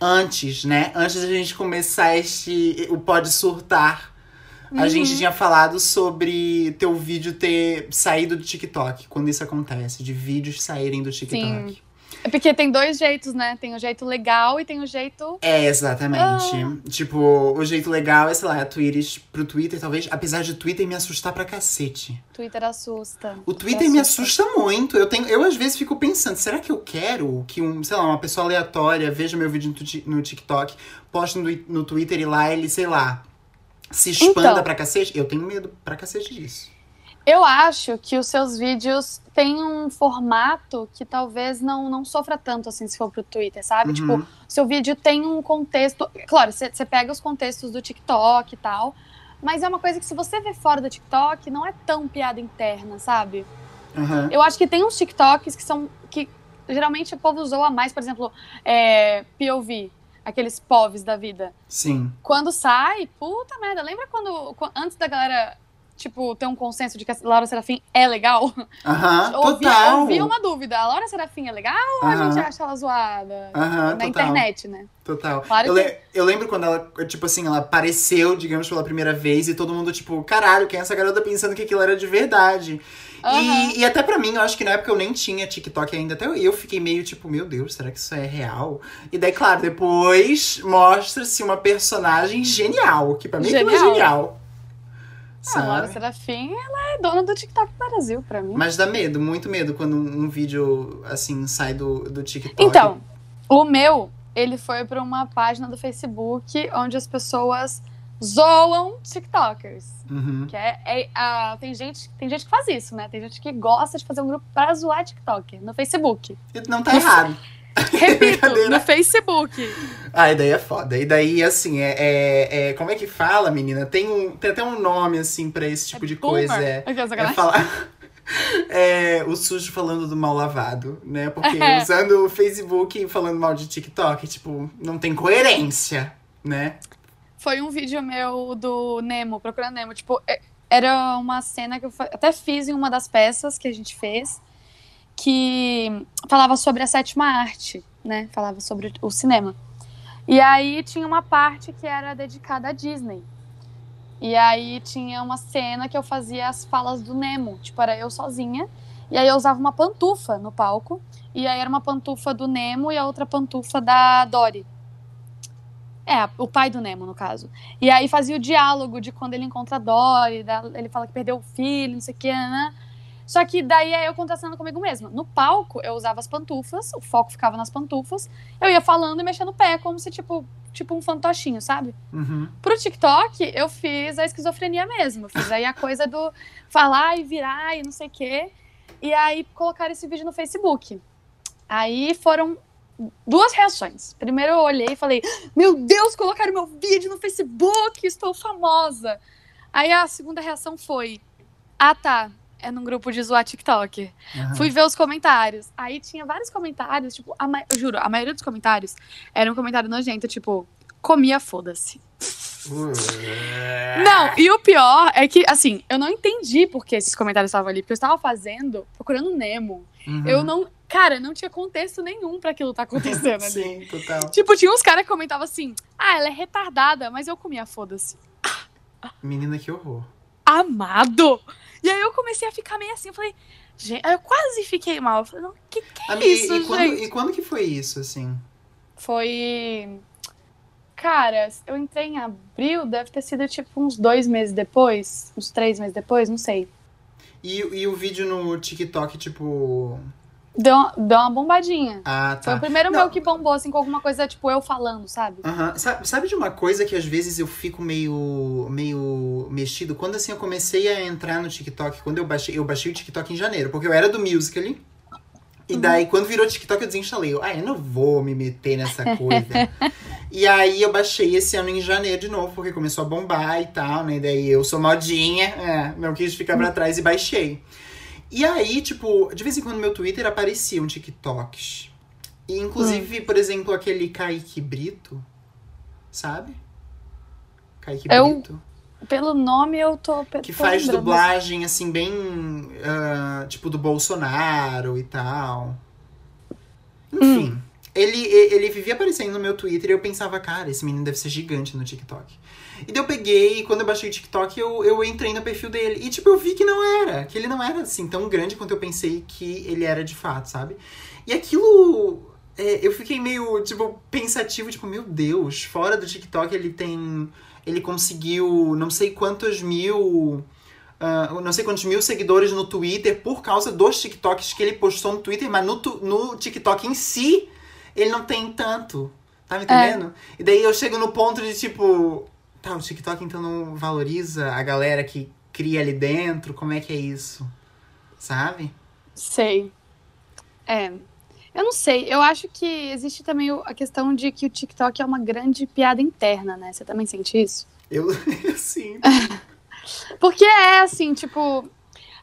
[SPEAKER 1] antes, né? Antes da gente começar este o pode surtar, uhum. a gente tinha falado sobre teu vídeo ter saído do TikTok, quando isso acontece, de vídeos saírem do TikTok. Sim.
[SPEAKER 2] É porque tem dois jeitos, né? Tem o jeito legal e tem o jeito.
[SPEAKER 1] É, exatamente. Ah. Tipo, o jeito legal é, sei lá, tweets pro Twitter, talvez. Apesar de Twitter me assustar pra cacete.
[SPEAKER 2] Twitter assusta.
[SPEAKER 1] O Twitter me assusta. me assusta muito. Eu, tenho, eu, às vezes, fico pensando, será que eu quero que um, sei lá, uma pessoa aleatória veja meu vídeo no TikTok, poste no, no Twitter e lá ele, sei lá, se expanda então, pra cacete? Eu tenho medo pra cacete disso.
[SPEAKER 2] Eu acho que os seus vídeos têm um formato que talvez não, não sofra tanto assim se for pro Twitter, sabe?
[SPEAKER 1] Uhum.
[SPEAKER 2] Tipo, seu vídeo tem um contexto. Claro, você pega os contextos do TikTok e tal. Mas é uma coisa que se você vê fora do TikTok, não é tão piada interna, sabe?
[SPEAKER 1] Aham.
[SPEAKER 2] Eu acho que tem uns TikToks que são. que geralmente o povo zoa mais, por exemplo, é, POV, aqueles POVs da vida.
[SPEAKER 1] Sim.
[SPEAKER 2] Quando sai, puta merda. Lembra quando. qu- Antes da galera, tipo, ter um consenso de que a Laura Serafim é legal?
[SPEAKER 1] Aham,
[SPEAKER 2] Ouvi,
[SPEAKER 1] total.
[SPEAKER 2] ouvi uma dúvida. A Laura Serafim é legal ou a gente acha ela zoada?
[SPEAKER 1] Aham,
[SPEAKER 2] Na
[SPEAKER 1] total.
[SPEAKER 2] internet, né?
[SPEAKER 1] Total.
[SPEAKER 2] Claro
[SPEAKER 1] eu,
[SPEAKER 2] que-
[SPEAKER 1] le- eu lembro quando ela, tipo assim, ela apareceu, digamos, pela primeira vez e todo mundo, tipo, caralho, quem é essa garota pensando que aquilo era de verdade?
[SPEAKER 2] Aham.
[SPEAKER 1] E, e até pra mim, eu acho que na época eu nem tinha TikTok ainda, até eu, eu fiquei meio tipo, meu Deus, será que isso é real? E daí, claro, depois mostra-se uma personagem genial, que pra mim aquilo é
[SPEAKER 2] Genial.
[SPEAKER 1] Genial.
[SPEAKER 2] Ah, a Laura
[SPEAKER 1] Sabe?
[SPEAKER 2] Serafim, ela é dona do TikTok Brasil, pra mim.
[SPEAKER 1] Mas dá medo, muito medo quando um, vídeo assim sai do, do TikTok.
[SPEAKER 2] Então, o meu, ele foi pra uma página do Facebook onde as pessoas zoam TikTokers.
[SPEAKER 1] Uhum.
[SPEAKER 2] Que é, é- tem, gente, tem gente que faz isso, né? Tem gente que gosta de fazer um grupo pra zoar TikTok no Facebook.
[SPEAKER 1] Não tá errado.
[SPEAKER 2] Repito, no Facebook.
[SPEAKER 1] Ah, e daí é foda. E daí, assim, é, é, é- Como é que fala, menina? Tem, um, tem até um nome, assim, pra esse tipo de coisa.
[SPEAKER 2] Boomer.
[SPEAKER 1] É,
[SPEAKER 2] Aqui,
[SPEAKER 1] é
[SPEAKER 2] sacanagem.
[SPEAKER 1] falar. É o sujo falando do mal lavado, né? Porque
[SPEAKER 2] É.
[SPEAKER 1] usando o Facebook e falando mal de TikTok, tipo, não tem coerência, né?
[SPEAKER 2] Foi um vídeo meu do Nemo, procurando Nemo. Tipo, é- era uma cena que eu até fiz em uma das peças que a gente fez, que falava sobre a sétima arte, né? Falava sobre o cinema. E aí tinha uma parte que era dedicada à Disney. E aí tinha uma cena que eu fazia as falas do Nemo. Tipo, era eu sozinha. E aí eu usava uma pantufa no palco. E aí era uma pantufa do Nemo e a outra pantufa da Dory. É, o pai do Nemo, no caso. E aí fazia o diálogo de quando ele encontra a Dory, ele fala que perdeu o filho, não sei o que, né? Só que daí é eu contrastando comigo mesma. No palco, eu usava as pantufas, o foco ficava nas pantufas, eu ia falando e mexendo o pé, como se, tipo, tipo um fantochinho, sabe?
[SPEAKER 1] Uhum.
[SPEAKER 2] Pro TikTok, eu fiz a esquizofrenia mesmo. Fiz aí a coisa do falar e virar e não sei o quê. E aí colocaram esse vídeo no Facebook. Aí foram duas reações. Primeiro eu olhei e falei: Meu Deus, colocaram meu vídeo no Facebook, estou famosa. Aí a segunda reação foi: Ah, tá. É num grupo de zoar TikTok.
[SPEAKER 1] Aham.
[SPEAKER 2] Fui ver os comentários. Aí tinha vários comentários, tipo, a ma- eu juro, a maioria dos comentários era um comentário nojento, tipo, comia, foda-se. Não, e o pior é que, assim, eu não entendi por que esses comentários estavam ali, porque eu estava fazendo, procurando Nemo.
[SPEAKER 1] Uhum.
[SPEAKER 2] Eu não. Cara, não tinha contexto nenhum pra aquilo tá acontecendo ali.
[SPEAKER 1] Sim, total.
[SPEAKER 2] Tipo, tinha uns caras que comentavam assim: ah, ela é retardada, mas eu comia, foda-se.
[SPEAKER 1] Menina, que horror.
[SPEAKER 2] Amado! E aí eu comecei a ficar meio assim, eu falei, gente, aí eu quase fiquei mal. Eu falei, não, que que é
[SPEAKER 1] Amiga,
[SPEAKER 2] isso,
[SPEAKER 1] e, quando,
[SPEAKER 2] gente?
[SPEAKER 1] e quando que foi isso, assim?
[SPEAKER 2] Foi. Cara, eu entrei em abril, deve ter sido tipo uns dois meses depois, uns três meses depois, não sei.
[SPEAKER 1] E, e o vídeo no TikTok, tipo.
[SPEAKER 2] Deu, uma- deu uma bombadinha.
[SPEAKER 1] Ah,
[SPEAKER 2] Foi
[SPEAKER 1] tá.
[SPEAKER 2] o primeiro
[SPEAKER 1] Não.
[SPEAKER 2] meu que bombou, assim, com alguma coisa, tipo, eu falando, sabe?
[SPEAKER 1] Aham. Sabe, sabe de uma coisa que às vezes eu fico meio, meio mexido? Quando assim eu comecei a entrar no TikTok, quando eu baixei, eu baixei o TikTok em janeiro, porque eu era do Musical.ly. E
[SPEAKER 2] Uhum.
[SPEAKER 1] daí, quando virou TikTok, eu desinstalei. Eu, ah, eu não vou me meter nessa coisa. e aí, eu baixei esse ano em janeiro de novo, porque começou a bombar e tal, né? E daí, eu sou modinha, é, não quis ficar pra trás e baixei. E aí, tipo, de vez em quando no meu Twitter apareciam TikToks. E, inclusive, por exemplo, aquele Kaique Brito, sabe? Kaique
[SPEAKER 2] Eu-
[SPEAKER 1] Brito.
[SPEAKER 2] Pelo nome eu tô.
[SPEAKER 1] Que
[SPEAKER 2] tô
[SPEAKER 1] faz
[SPEAKER 2] lembrando.
[SPEAKER 1] dublagem, assim, bem. ah, tipo, do Bolsonaro e tal. Enfim.
[SPEAKER 2] Hum.
[SPEAKER 1] Ele, ele vivia aparecendo no meu Twitter e eu pensava, cara, esse menino deve ser gigante no TikTok. E daí eu peguei, e quando eu baixei o TikTok, eu, eu entrei no perfil dele. E, tipo, eu vi que não era. Que ele não era, assim, tão grande quanto eu pensei que ele era de fato, sabe? E aquilo. é, eu fiquei meio, tipo, pensativo, tipo, meu Deus, fora do TikTok ele tem. Ele conseguiu não sei quantos mil. ah, não sei quantos mil seguidores no Twitter por causa dos TikToks que ele postou no Twitter, mas no, tu- no TikTok em si, ele não tem tanto. Tá me entendendo? E daí eu chego no ponto de tipo. Tá, o TikTok então não valoriza a galera que cria ali dentro? Como é que é isso? Sabe?
[SPEAKER 2] Sei. É. Eu não sei. Eu acho que existe também a questão de que o TikTok é uma grande piada interna, né? Você também sente isso?
[SPEAKER 1] Eu, sim.
[SPEAKER 2] Porque é assim, tipo,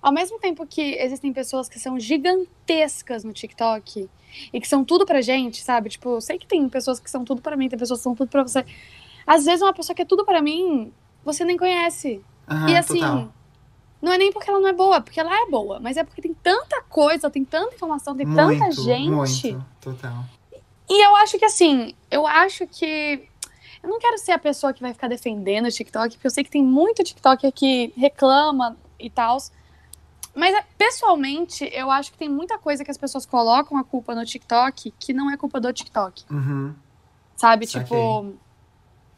[SPEAKER 2] ao mesmo tempo que existem pessoas que são gigantescas no TikTok e que são tudo pra gente, sabe? Tipo, eu sei que tem pessoas que são tudo pra mim, tem pessoas que são tudo pra você. Às vezes uma pessoa que é tudo pra mim, você nem conhece.
[SPEAKER 1] Aham,
[SPEAKER 2] e assim,
[SPEAKER 1] total.
[SPEAKER 2] não é nem porque ela não é boa, porque ela é boa, mas é porque tem tanta coisa, tem tanta informação, tem tanta
[SPEAKER 1] Muito,
[SPEAKER 2] gente.
[SPEAKER 1] muito, total.
[SPEAKER 2] E eu acho que assim, eu acho que. Eu não quero ser a pessoa que vai ficar defendendo o TikTok, porque eu sei que tem muito TikToker que reclama e tal. Mas, pessoalmente, eu acho que tem muita coisa que as pessoas colocam a culpa no TikTok que não é culpa do TikTok.
[SPEAKER 1] Uhum.
[SPEAKER 2] Sabe? Tipo.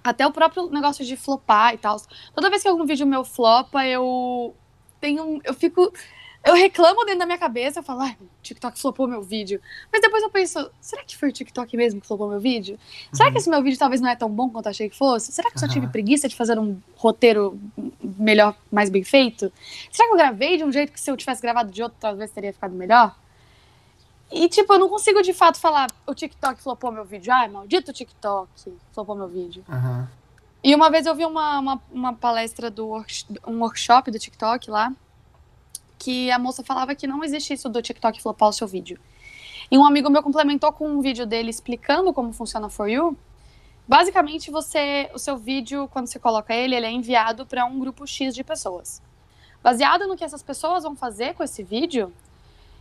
[SPEAKER 2] Até o próprio negócio de flopar e tal. Toda vez que algum vídeo meu flopa, eu tenho. Eu fico. Eu reclamo dentro da minha cabeça, eu falo, ai, o TikTok flopou meu vídeo. Mas depois eu penso, será que foi o TikTok mesmo que flopou meu vídeo? Será que esse meu vídeo talvez não é tão bom quanto eu achei que fosse? Será que eu só tive
[SPEAKER 1] Aham.
[SPEAKER 2] preguiça de fazer um roteiro melhor, mais bem feito? Será que eu gravei de um jeito que se eu tivesse gravado de outro, talvez teria ficado melhor? E, tipo, eu não consigo de fato falar, o TikTok flopou meu vídeo. Ai, maldito TikTok, flopou meu vídeo.
[SPEAKER 1] Aham.
[SPEAKER 2] E uma vez eu vi uma, uma, uma palestra do work- um workshop do TikTok lá, que a moça falava que não existe isso do TikTok flopar o seu vídeo. E um amigo meu complementou com um vídeo dele explicando como funciona For You. Basicamente, você, o seu vídeo, quando você coloca ele, ele é enviado para um grupo X de pessoas. Baseado no que essas pessoas vão fazer com esse vídeo,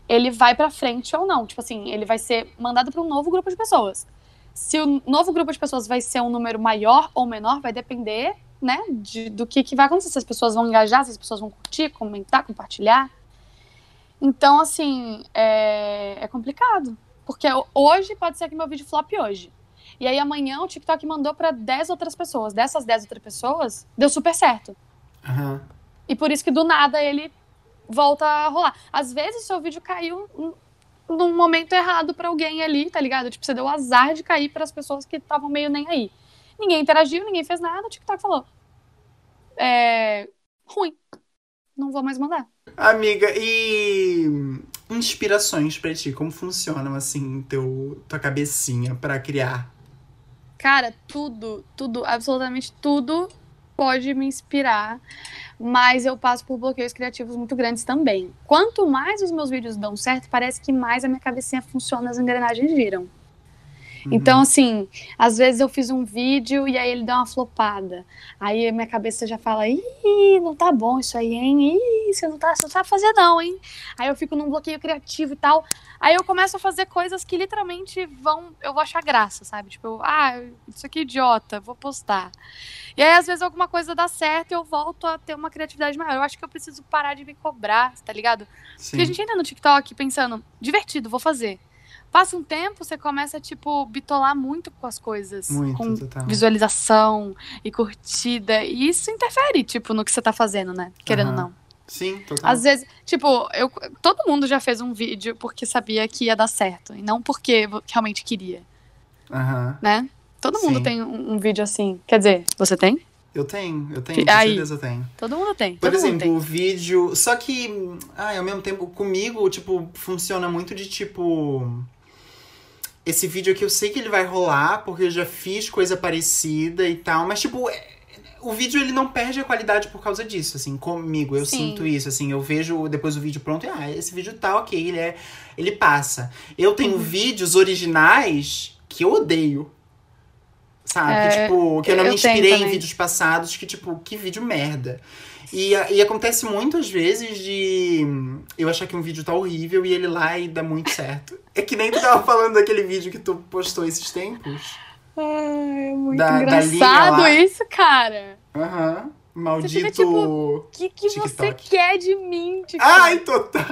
[SPEAKER 2] ele vai para frente ou não. Tipo assim, ele vai ser mandado para um novo grupo de pessoas. Se o novo grupo de pessoas vai ser um número maior ou menor, vai depender, né, de, do que, que vai acontecer. Se as pessoas vão engajar, se as pessoas vão curtir, comentar, compartilhar. Então, assim, é, é complicado. Porque hoje pode ser que meu vídeo flop hoje. E aí amanhã o TikTok mandou para 10 outras pessoas. Dessas 10 outras pessoas, deu super certo.
[SPEAKER 1] Aham.
[SPEAKER 2] E por isso que do nada ele volta a rolar. Às vezes seu vídeo caiu num- momento errado pra alguém ali, tá ligado? Tipo, você deu azar de cair para as pessoas que estavam meio nem aí. Ninguém interagiu, ninguém fez nada, o TikTok falou. É. ruim. Não vou mais mandar.
[SPEAKER 1] Amiga, e inspirações pra ti? Como funcionam, assim, teu, tua cabecinha pra criar?
[SPEAKER 2] Cara, tudo, tudo, absolutamente tudo pode me inspirar, mas eu passo por bloqueios criativos muito grandes também. Quanto mais os meus vídeos dão certo, parece que mais a minha cabecinha funciona, as engrenagens giram.
[SPEAKER 1] Uhum.
[SPEAKER 2] Então, assim, às vezes eu fiz um vídeo e aí ele dá uma flopada. Aí minha cabeça já fala, ih, não tá bom isso aí, hein? Ih, você não tá, você não sabe fazer não, hein? Aí eu fico num bloqueio criativo e tal. Aí eu começo a fazer coisas que literalmente vão, eu vou achar graça, sabe? Tipo, eu, ah, isso aqui é idiota, vou postar. E aí às vezes alguma coisa dá certo e eu volto a ter uma criatividade maior. Eu acho que eu preciso parar de me cobrar, tá ligado?
[SPEAKER 1] Sim.
[SPEAKER 2] Porque a gente entra no TikTok pensando, divertido, vou fazer. Passa um tempo, você começa, tipo, bitolar muito com as coisas.
[SPEAKER 1] Muito,
[SPEAKER 2] com
[SPEAKER 1] total.
[SPEAKER 2] visualização e curtida. E isso interfere, tipo, no que você tá fazendo, né? Querendo ou não.
[SPEAKER 1] Sim, total.
[SPEAKER 2] Às vezes, tipo, eu, todo mundo já fez um vídeo porque sabia que ia dar certo. E não porque realmente queria,
[SPEAKER 1] Aham.
[SPEAKER 2] né? Todo mundo
[SPEAKER 1] Sim.
[SPEAKER 2] tem um, um vídeo assim. Quer dizer, você tem?
[SPEAKER 1] Eu tenho, eu tenho, com
[SPEAKER 2] Aí.
[SPEAKER 1] certeza eu tenho.
[SPEAKER 2] Todo mundo tem.
[SPEAKER 1] Por
[SPEAKER 2] todo mundo
[SPEAKER 1] exemplo,
[SPEAKER 2] tem.
[SPEAKER 1] o vídeo. Só que, ai, ao mesmo tempo, comigo, tipo, funciona muito de tipo. Esse vídeo aqui eu sei que ele vai rolar, porque eu já fiz coisa parecida e tal, mas, tipo, é- o vídeo ele não perde a qualidade por causa disso, assim, comigo. Eu
[SPEAKER 2] Sim.
[SPEAKER 1] sinto isso, assim, eu vejo depois o vídeo pronto e, ah, esse vídeo tá ok, ele é. Ele passa. Eu tenho
[SPEAKER 2] Uhum.
[SPEAKER 1] vídeos originais que eu odeio. Sabe?
[SPEAKER 2] É,
[SPEAKER 1] que, tipo, que eu não
[SPEAKER 2] eu
[SPEAKER 1] me inspirei em vídeos passados, que, tipo, que vídeo merda. E, e acontece muitas vezes de eu achar que um vídeo tá horrível e ele lá e dá muito certo. É que nem tu tava falando daquele vídeo que tu postou esses tempos.
[SPEAKER 2] Ai, é muito
[SPEAKER 1] Da- da
[SPEAKER 2] engraçado
[SPEAKER 1] lá.
[SPEAKER 2] isso, cara.
[SPEAKER 1] Aham. Maldito.
[SPEAKER 2] fica, tipo, O que, que você
[SPEAKER 1] TikTok.
[SPEAKER 2] quer de mim, tipo?
[SPEAKER 1] Ai, total!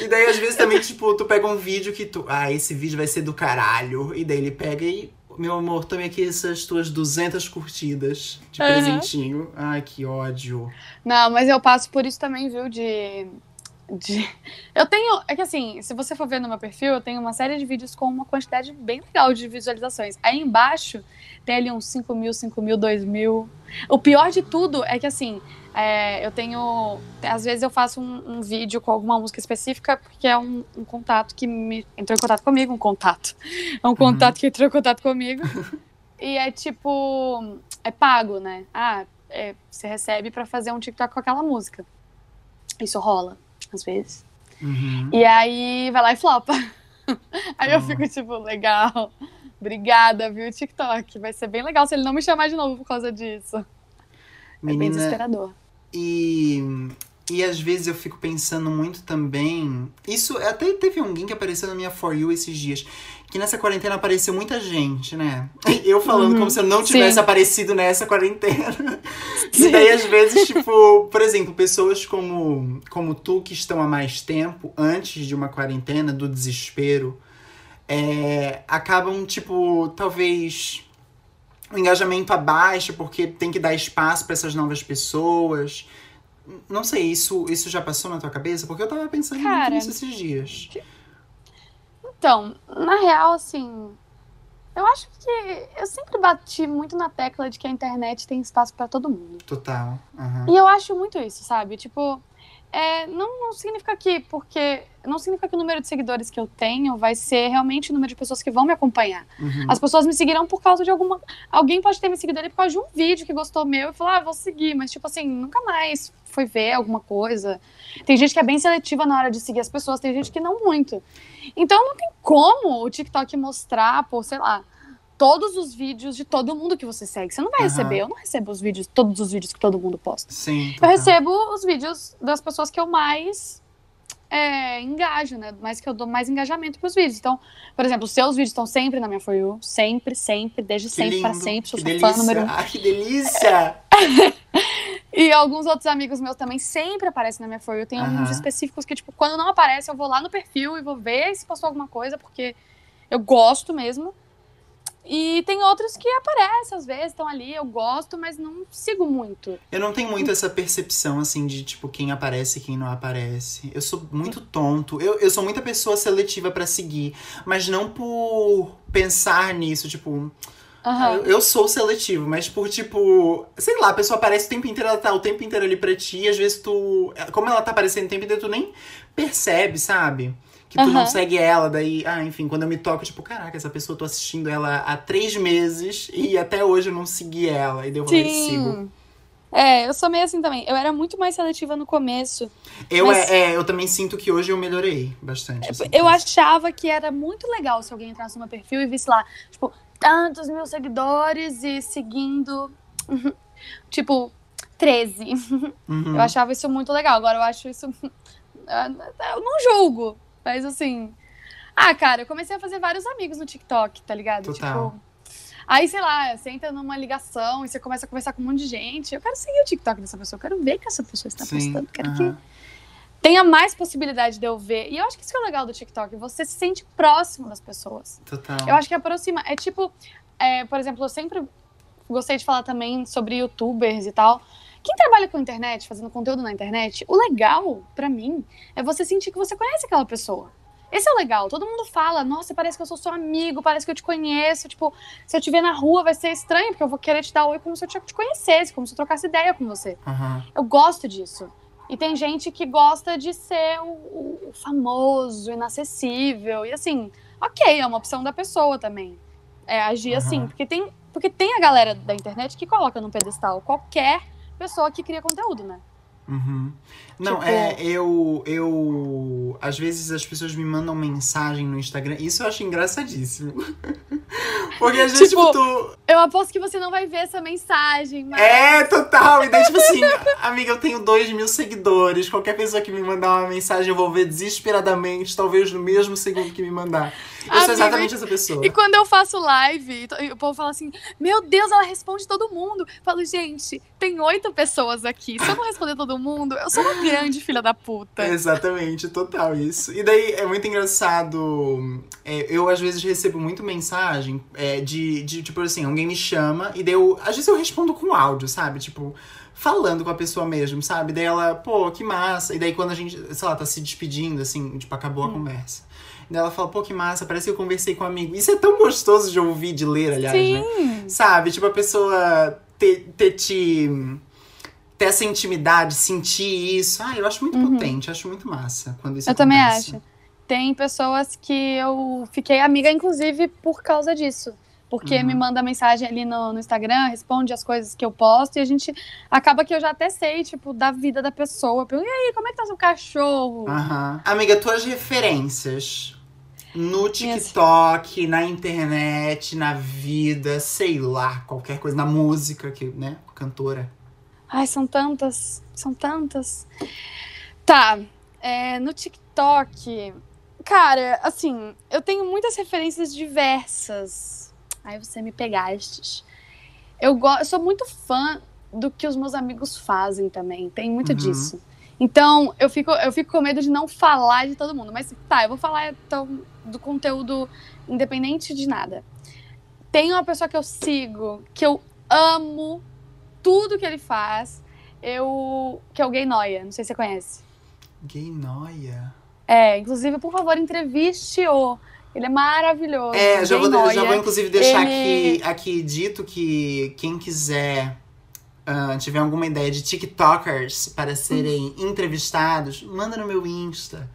[SPEAKER 1] E daí, às vezes, também, tipo, tu pega um vídeo que tu. Ah, esse vídeo vai ser do caralho. E daí ele pega e. Meu amor, tome aqui essas tuas 200 curtidas de
[SPEAKER 2] Aham.
[SPEAKER 1] presentinho. Ai, que ódio.
[SPEAKER 2] Não, mas eu passo por isso também, viu? De de. Eu tenho. É que assim, se você for ver no meu perfil, eu tenho uma série de vídeos com uma quantidade bem legal de visualizações. Aí embaixo tem ali uns 5 mil, 5 mil, 2 mil. O pior de tudo é que assim. É, eu tenho. Às vezes eu faço um, um, vídeo com alguma música específica, porque é um, um, contato que me entrou em contato comigo, um contato. É um uhum. contato que entrou em contato comigo. e é tipo. É pago, né? Ah, é, você recebe para fazer um TikTok com aquela música. Isso rola às vezes. Uhum. E aí vai lá e flopa. aí eu fico tipo, legal. Obrigada, viu, TikTok. Vai ser bem legal se ele não me chamar de novo por causa disso. Menina, é bem desesperador.
[SPEAKER 1] E e às vezes eu fico pensando muito também. Isso até teve alguém que apareceu na minha For You esses dias. Que nessa quarentena apareceu muita gente, né? Eu falando uhum, como se eu não tivesse sim. aparecido nessa quarentena. Sim. E daí, às vezes, tipo, por exemplo, pessoas como, como tu que estão há mais tempo, antes de uma quarentena, do desespero, é, acabam, tipo, talvez o engajamento abaixo, porque tem que dar espaço para essas novas pessoas. Não sei, isso, isso já passou na tua cabeça? Porque eu tava pensando Cara, muito nisso esses dias.
[SPEAKER 2] Então, na real, assim. Eu acho que eu sempre bati muito na tecla de que a internet tem espaço para todo mundo.
[SPEAKER 1] Total. Uhum.
[SPEAKER 2] E eu acho muito isso, sabe? Tipo, é, não, não significa que, porque não significa que o número de seguidores que eu tenho vai ser realmente o número de pessoas que vão me acompanhar. Uhum. As pessoas me seguirão por causa de alguma. Alguém pode ter me seguido ali por causa de um vídeo que gostou meu e falou, ah, vou seguir, mas tipo assim, nunca mais foi ver alguma coisa. Tem gente que é bem seletiva na hora de seguir as pessoas, tem gente que não muito. Então não tem como o TikTok mostrar, por, sei lá, todos os vídeos de todo mundo que você segue. Você não vai uhum. receber, eu não recebo os vídeos, todos os vídeos que todo mundo posta.
[SPEAKER 1] Sim.
[SPEAKER 2] Eu recebo os vídeos das pessoas que eu mais é, engajo, né? Mais que eu dou mais engajamento pros vídeos. Então, por exemplo, os seus vídeos estão sempre na minha For You. Sempre, sempre, desde que sempre para sempre. Sou
[SPEAKER 1] que fã número um. Ai, que delícia!
[SPEAKER 2] e alguns outros amigos meus também sempre aparecem na minha For You. Tem alguns específicos que, tipo, quando não aparece, eu vou lá no perfil e vou ver se postou alguma coisa, porque eu gosto mesmo. E tem outros que aparecem, às vezes, estão ali, eu gosto, mas não sigo muito.
[SPEAKER 1] Eu não tenho muito essa percepção, assim, de, tipo, quem aparece e quem não aparece. Eu sou muito tonto. Eu, eu sou muita pessoa seletiva para seguir, mas não por pensar nisso, tipo. Uhum. Eu, eu, sou seletivo, mas por tipo, sei lá, a pessoa aparece o tempo inteiro, ela tá o tempo inteiro ali pra ti, e às vezes tu. Como ela tá aparecendo o tempo inteiro, tu nem percebe, sabe? Que tu uhum. não segue ela, daí, ah, enfim, quando eu me toco, tipo, caraca, essa pessoa eu tô assistindo ela há três meses e até hoje eu não segui ela. E deu
[SPEAKER 2] Sim. sigo. É, eu sou meio assim também. Eu era muito mais seletiva no começo.
[SPEAKER 1] Eu, mas... é, é, eu também sinto que hoje eu melhorei bastante.
[SPEAKER 2] Assim, eu achava que era muito legal se alguém entrasse no meu perfil e visse lá, tipo, tantos mil seguidores e seguindo, tipo, 13. Uhum. Eu achava isso muito legal. Agora eu acho isso. Eu não julgo. Mas assim. Ah, cara, eu comecei a fazer vários amigos no TikTok, tá ligado?
[SPEAKER 1] Total.
[SPEAKER 2] Tipo. Aí, sei lá, você entra numa ligação e você começa a conversar com um monte de gente. Eu quero seguir o TikTok dessa pessoa, eu quero ver o que essa pessoa está Sim, postando. Quero uh -huh. que tenha mais possibilidade de eu ver. E eu acho que isso é o legal do TikTok. Você se sente próximo das pessoas.
[SPEAKER 1] Total.
[SPEAKER 2] Eu acho que aproxima. É tipo, é, por exemplo, eu sempre gostei de falar também sobre youtubers e tal. Quem trabalha com internet, fazendo conteúdo na internet, o legal, para mim, é você sentir que você conhece aquela pessoa. Esse é o legal. Todo mundo fala, nossa, parece que eu sou seu amigo, parece que eu te conheço. Tipo, se eu te ver na rua vai ser estranho, porque eu vou querer te dar oi como se eu te conhecesse, como se eu trocasse ideia com você.
[SPEAKER 1] Uhum.
[SPEAKER 2] Eu gosto disso. E tem gente que gosta de ser o, o, famoso, inacessível. E assim, ok, é uma opção da pessoa também. É agir uhum. assim. Porque tem, porque tem a galera da internet que coloca no pedestal qualquer pessoa que cria conteúdo, né?
[SPEAKER 1] Uhum. Não, tipo... é, eu, eu. Às vezes as pessoas me mandam mensagem no Instagram. Isso eu acho engraçadíssimo. Porque às vezes, tipo, tipo, tu.
[SPEAKER 2] Eu aposto que você não vai ver essa mensagem, mas.
[SPEAKER 1] É, total. E daí, tipo assim, amiga, eu tenho dois mil seguidores. Qualquer pessoa que me mandar uma mensagem, eu vou ver desesperadamente, talvez no mesmo segundo que me mandar. Eu sou exatamente essa pessoa.
[SPEAKER 2] E quando eu faço live, o povo fala assim: Meu Deus, ela responde todo mundo. Eu falo, gente, tem oito pessoas aqui. Se eu não responder todo mundo, eu sou uma grande filha da puta.
[SPEAKER 1] exatamente, total isso. E daí é muito engraçado. É, eu às vezes recebo muito mensagem é, de, de, tipo assim, alguém me chama e daí eu. Às vezes eu respondo com áudio, sabe? Tipo, falando com a pessoa mesmo, sabe? Daí ela, pô, que massa. E daí quando a gente, sei lá, tá se despedindo, assim, tipo, acabou a conversa. E daí ela fala, pô, que massa, parece que eu conversei com um amigo. Isso é tão gostoso de ouvir, de ler, aliás,
[SPEAKER 2] Sim.
[SPEAKER 1] né? Sabe? Tipo, a pessoa ter, ter te. Ter essa intimidade, sentir isso. Ah, eu acho muito potente, acho muito massa quando isso
[SPEAKER 2] Eu também
[SPEAKER 1] acontece.
[SPEAKER 2] acho. Tem pessoas que eu fiquei amiga, inclusive, por causa disso. Porque
[SPEAKER 1] Uhum.
[SPEAKER 2] me manda mensagem ali no, no Instagram, responde as coisas que eu posto, e a gente acaba que eu já até sei, tipo, da vida da pessoa. Eu e aí, como é que tá seu cachorro?
[SPEAKER 1] Aham. Amiga, tuas referências no TikTok, na internet, na vida, sei lá, qualquer coisa, na música, que, né? Cantora.
[SPEAKER 2] Ai, são tantas, são tantas. Tá, é, no TikTok, cara, assim, eu tenho muitas referências diversas. Aí você me pegaste. Eu, go- eu sou muito fã do que os meus amigos fazem também, tem muito
[SPEAKER 1] Uhum.
[SPEAKER 2] disso. Então, eu fico, eu fico com medo de não falar de todo mundo. Mas tá, eu vou falar então, do conteúdo independente de nada. Tem uma pessoa que eu sigo, que eu amo tudo que ele faz, eu, que é o Gay Noia. Não sei se você conhece.
[SPEAKER 1] Gay noia.
[SPEAKER 2] É, inclusive, por favor, entreviste-o. Ele é maravilhoso.
[SPEAKER 1] É, já vou, já vou inclusive deixar
[SPEAKER 2] ele-
[SPEAKER 1] aqui, aqui dito que quem quiser ah, tiver alguma ideia de TikTokers para serem entrevistados, manda no meu Insta.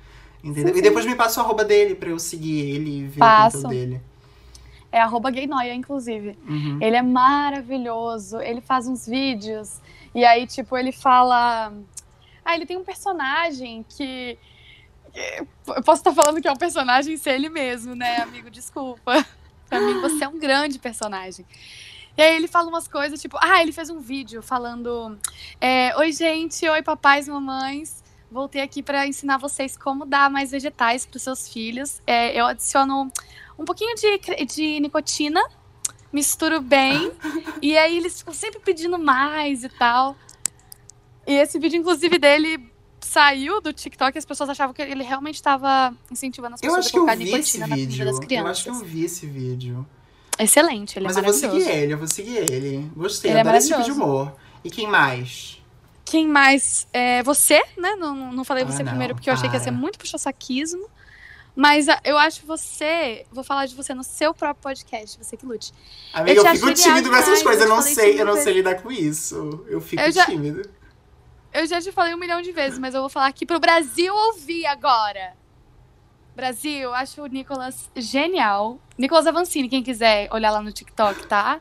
[SPEAKER 1] Entendeu?
[SPEAKER 2] Sim,
[SPEAKER 1] E
[SPEAKER 2] sim.
[SPEAKER 1] depois me passa o arroba dele pra eu seguir ele e ver
[SPEAKER 2] Passo.
[SPEAKER 1] o conteúdo dele.
[SPEAKER 2] É arroba Gay Noia, inclusive.
[SPEAKER 1] Uhum.
[SPEAKER 2] Ele é maravilhoso. Ele faz uns vídeos. E aí, tipo, ele fala. Ah, ele tem um personagem que. Eu posso estar falando que é um personagem ser ele mesmo, né, amigo? Desculpa. Pra mim, você é um grande personagem. E aí ele fala umas coisas, tipo, ah, ele fez um vídeo falando. é, oi, gente, oi, papais mamães. Voltei aqui pra ensinar vocês como dar mais vegetais pros seus filhos. É, eu adiciono um pouquinho de, de nicotina, misturo bem, e aí eles ficam sempre pedindo mais e tal. E esse vídeo, inclusive, dele saiu do TikTok e as pessoas achavam que ele realmente estava incentivando as pessoas a colocar nicotina na comida
[SPEAKER 1] vídeo.
[SPEAKER 2] das
[SPEAKER 1] Eu acho
[SPEAKER 2] crianças.
[SPEAKER 1] que eu vi esse vídeo.
[SPEAKER 2] Excelente, ele
[SPEAKER 1] Mas
[SPEAKER 2] é
[SPEAKER 1] eu vou
[SPEAKER 2] maravilhoso.
[SPEAKER 1] seguir ele, eu vou seguir ele. Gostei,
[SPEAKER 2] Ele é
[SPEAKER 1] adoro esse tipo de
[SPEAKER 2] maravilhoso.
[SPEAKER 1] humor. E quem mais?
[SPEAKER 2] Quem mais? É, você, né? Não, não falei
[SPEAKER 1] Ah,
[SPEAKER 2] você
[SPEAKER 1] não,
[SPEAKER 2] primeiro porque eu achei que ia ser
[SPEAKER 1] para.
[SPEAKER 2] muito puxa-saquismo. Mas ah, eu acho você. Vou falar de você no seu próprio podcast, você que lute.
[SPEAKER 1] Amiga,
[SPEAKER 2] Eu
[SPEAKER 1] eu, fico tímido com essas coisas. Eu não sei, eu não sei lidar com isso. Eu fico
[SPEAKER 2] Eu já-
[SPEAKER 1] tímido.
[SPEAKER 2] Eu já te falei um milhão de vezes, mas eu vou falar aqui pro Brasil ouvir agora. Brasil, acho o Nicolas genial. Nicolas Avancini, quem quiser olhar lá no TikTok, tá?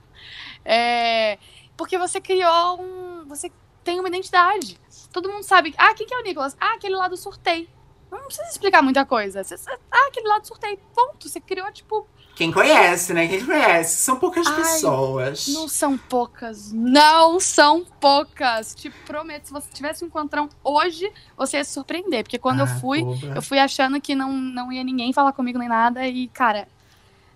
[SPEAKER 2] É, porque você criou um. Você tem uma identidade. Todo mundo sabe. Ah, quem que é o Nicolas? Ah, aquele lá do sorteio. Não precisa explicar muita coisa. Você- ah, aquele lá do sorteio. Ponto. Você criou, tipo,
[SPEAKER 1] Quem conhece, né? Quem conhece. São poucas
[SPEAKER 2] Ai,
[SPEAKER 1] pessoas.
[SPEAKER 2] Não são poucas. Não são poucas. Te prometo, se você tivesse um encontrão hoje, você ia se surpreender. Porque quando eu
[SPEAKER 1] Ah,
[SPEAKER 2] fui,
[SPEAKER 1] boba.
[SPEAKER 2] eu fui achando que não, não ia ninguém falar comigo nem nada. E, cara,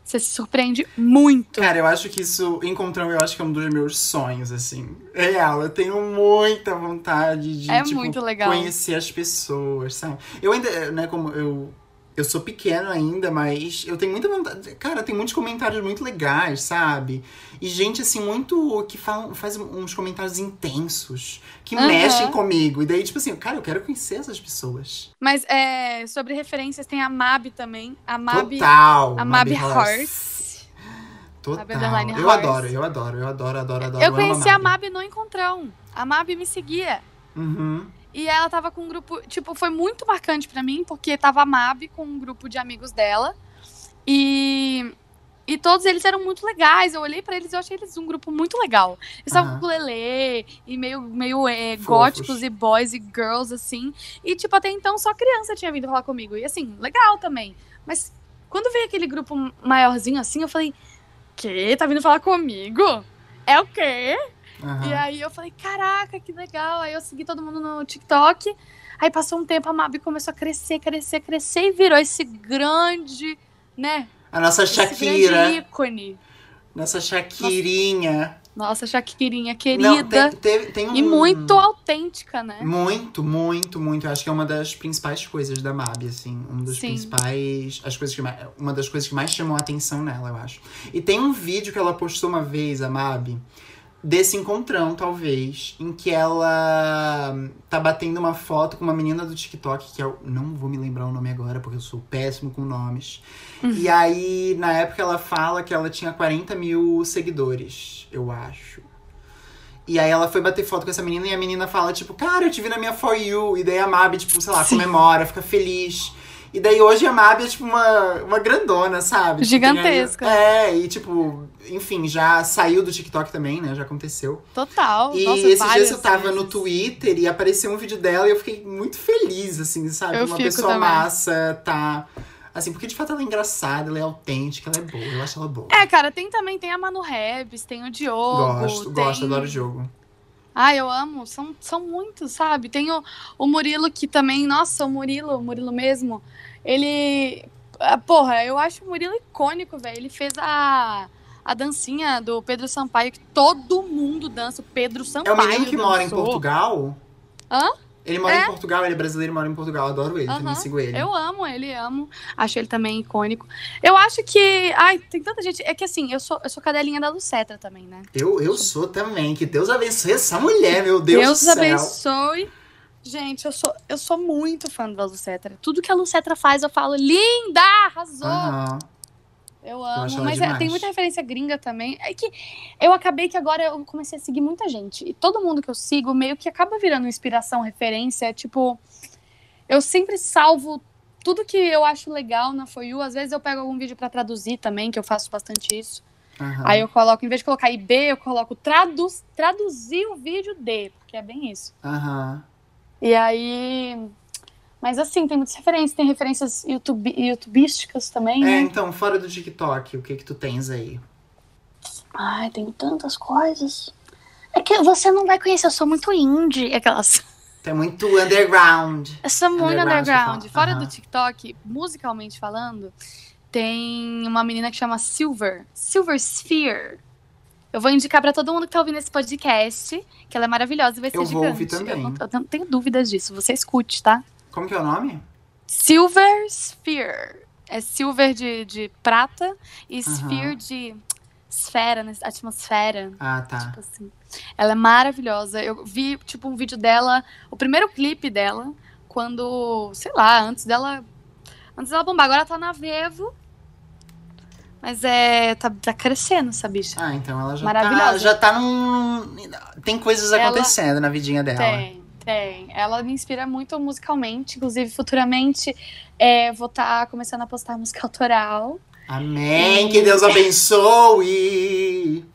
[SPEAKER 2] você se surpreende muito.
[SPEAKER 1] Cara, eu acho que isso, encontrão, eu acho que é um dos meus sonhos, assim. Real, eu tenho muita vontade de,
[SPEAKER 2] É
[SPEAKER 1] tipo,
[SPEAKER 2] muito legal.
[SPEAKER 1] conhecer as pessoas, sabe? Eu ainda, né, como eu... Eu sou pequeno ainda, mas eu tenho muita vontade. Cara, tem muitos comentários muito legais, sabe? E gente, assim, muito. que falam, faz uns comentários intensos, que
[SPEAKER 2] Aham.
[SPEAKER 1] mexem comigo. E daí, tipo assim, cara, eu quero conhecer essas pessoas.
[SPEAKER 2] Mas é, sobre referências, tem a Mab também. A Mab.
[SPEAKER 1] Total.
[SPEAKER 2] A Mab
[SPEAKER 1] Horse.
[SPEAKER 2] Horse.
[SPEAKER 1] Total. Eu
[SPEAKER 2] Horse.
[SPEAKER 1] adoro, eu adoro, eu adoro, adoro, adoro.
[SPEAKER 2] Eu conheci a Mab no encontrão. A Mab me seguia.
[SPEAKER 1] Uhum.
[SPEAKER 2] E ela tava com um grupo, tipo, foi muito marcante pra mim, porque tava a Mab com um grupo de amigos dela. E e todos eles eram muito legais. Eu olhei pra eles e eu achei eles um grupo muito legal. Eles estavam
[SPEAKER 1] Aham.
[SPEAKER 2] com lelê e meio meio é, góticos e boys e girls assim. E tipo até então só criança tinha vindo falar comigo. E assim, legal também. Mas quando veio aquele grupo maiorzinho assim, eu falei: "Que? Tá vindo falar comigo? É o quê?"
[SPEAKER 1] Aham.
[SPEAKER 2] E aí eu falei, caraca, que legal. Aí eu segui todo mundo no TikTok. Aí passou um tempo, a Mabi começou a crescer, crescer, crescer e virou esse grande, né?
[SPEAKER 1] A nossa
[SPEAKER 2] Esse
[SPEAKER 1] Shakira.
[SPEAKER 2] ícone.
[SPEAKER 1] Nossa Shakirinha.
[SPEAKER 2] Nossa, Shakirinha querida.
[SPEAKER 1] Não, tem, tem, tem um...
[SPEAKER 2] E muito autêntica, né?
[SPEAKER 1] Muito, muito, muito. Eu acho que é uma das principais coisas da Mabi, assim. Um dos
[SPEAKER 2] Sim.
[SPEAKER 1] principais. As coisas que mais, uma das coisas que mais chamou a atenção nela, eu acho. E tem um vídeo que ela postou uma vez, a Mabi, desse encontrão, talvez, em que ela tá batendo uma foto com uma menina do TikTok, que eu não vou me lembrar o nome agora, porque eu sou péssimo com nomes. E aí, na época, ela fala que ela tinha 40 mil seguidores, eu acho. E aí ela foi bater foto com essa menina e a menina fala, tipo, cara, eu te vi na minha For You. E daí a Mabi, tipo, sei lá,
[SPEAKER 2] Sim.
[SPEAKER 1] comemora, fica feliz. E daí hoje a Mabi é, tipo, uma, uma grandona, sabe? Tipo,
[SPEAKER 2] Gigantesca.
[SPEAKER 1] a- É, e tipo, enfim, já saiu do TikTok também, né? Já aconteceu.
[SPEAKER 2] Total.
[SPEAKER 1] E
[SPEAKER 2] Nossa,
[SPEAKER 1] esses dias eu tava
[SPEAKER 2] vezes.
[SPEAKER 1] no Twitter e apareceu um vídeo dela e eu fiquei muito feliz, assim, sabe?
[SPEAKER 2] Eu
[SPEAKER 1] uma pessoa
[SPEAKER 2] também.
[SPEAKER 1] massa tá. Assim, porque de fato ela é engraçada, ela é autêntica, ela é boa, eu acho ela boa.
[SPEAKER 2] É, cara, tem também, tem a Manu Rebs, tem o Diogo.
[SPEAKER 1] gosto,
[SPEAKER 2] tem...
[SPEAKER 1] gosto, adoro o jogo.
[SPEAKER 2] Ah, eu amo. São, são muitos, sabe? Tem o, o Murilo que também. Nossa, o Murilo, o Murilo mesmo. Ele. ah, Porra, eu acho o Murilo icônico, velho. Ele fez a. A dancinha do Pedro Sampaio, que todo mundo dança. O Pedro
[SPEAKER 1] É
[SPEAKER 2] Sampaio.
[SPEAKER 1] o menino que mora em
[SPEAKER 2] dançou.
[SPEAKER 1] Portugal?
[SPEAKER 2] Hã?
[SPEAKER 1] Ele mora
[SPEAKER 2] É.
[SPEAKER 1] em Portugal, ele é brasileiro e mora em Portugal. Adoro ele, também
[SPEAKER 2] Aham.
[SPEAKER 1] sigo ele.
[SPEAKER 2] Eu amo ele, amo. Acho ele também icônico. Eu acho que. Ai, tem tanta gente. É que assim, eu sou, eu sou cadelinha da Lucetra também, né?
[SPEAKER 1] Eu, eu sou também. Que Deus abençoe essa mulher, meu Deus,
[SPEAKER 2] Deus
[SPEAKER 1] do céu.
[SPEAKER 2] abençoe. Gente, eu sou, eu sou muito fã da Lucetra. Tudo que a Lucetra faz, eu falo, linda! Arrasou!
[SPEAKER 1] Aham.
[SPEAKER 2] Eu amo.
[SPEAKER 1] ela
[SPEAKER 2] Mas é, tem muita referência gringa também. É que eu acabei que agora eu comecei a seguir muita gente. E todo mundo que eu sigo meio que acaba virando inspiração, referência. Tipo, eu sempre salvo tudo que eu acho legal na For You. Às vezes eu pego algum vídeo pra traduzir também, que eu faço bastante isso.
[SPEAKER 1] aham.
[SPEAKER 2] Aí eu coloco, em vez de colocar IB, eu coloco traduz, traduzir o vídeo D, porque é bem isso.
[SPEAKER 1] Aham.
[SPEAKER 2] E aí. Mas assim, tem muitas referências, tem referências YouTube, youtubísticas também,
[SPEAKER 1] É,
[SPEAKER 2] né?
[SPEAKER 1] então, fora do TikTok, o que que tu tens aí?
[SPEAKER 2] Ai, tem tantas coisas. É que você não vai conhecer, eu sou muito indie. Aquelas.
[SPEAKER 1] Tem muito underground.
[SPEAKER 2] Eu sou muito
[SPEAKER 1] Underground,
[SPEAKER 2] underground. Fora do TikTok, musicalmente falando, tem uma menina que chama Silver. Silver Sphere. Eu vou indicar pra todo mundo que tá ouvindo esse podcast, que ela é maravilhosa e vai ser
[SPEAKER 1] Eu vou
[SPEAKER 2] gigante.
[SPEAKER 1] ouvir também.
[SPEAKER 2] Eu não, eu não tenho dúvidas disso. Você escute, tá?
[SPEAKER 1] Como que é o nome?
[SPEAKER 2] Silver Sphere. É silver de, de prata e
[SPEAKER 1] Aham.
[SPEAKER 2] sphere de esfera, né? atmosfera.
[SPEAKER 1] Ah, tá.
[SPEAKER 2] Tipo assim. Ela é maravilhosa. Eu vi, tipo, um vídeo dela, o primeiro clipe dela, quando, sei lá, antes dela. Antes dela bombar. Agora ela tá na Vevo. Mas é. Tá, tá crescendo essa bicha.
[SPEAKER 1] Ah, então ela já
[SPEAKER 2] Maravilhosa.
[SPEAKER 1] tá, já tá num... Tem coisas
[SPEAKER 2] Ela-
[SPEAKER 1] acontecendo na vidinha dela.
[SPEAKER 2] Tem, tem. Ela me inspira muito musicalmente. Inclusive, futuramente, é, vou estar começando a postar música autoral.
[SPEAKER 1] Amém, que Deus abençoe.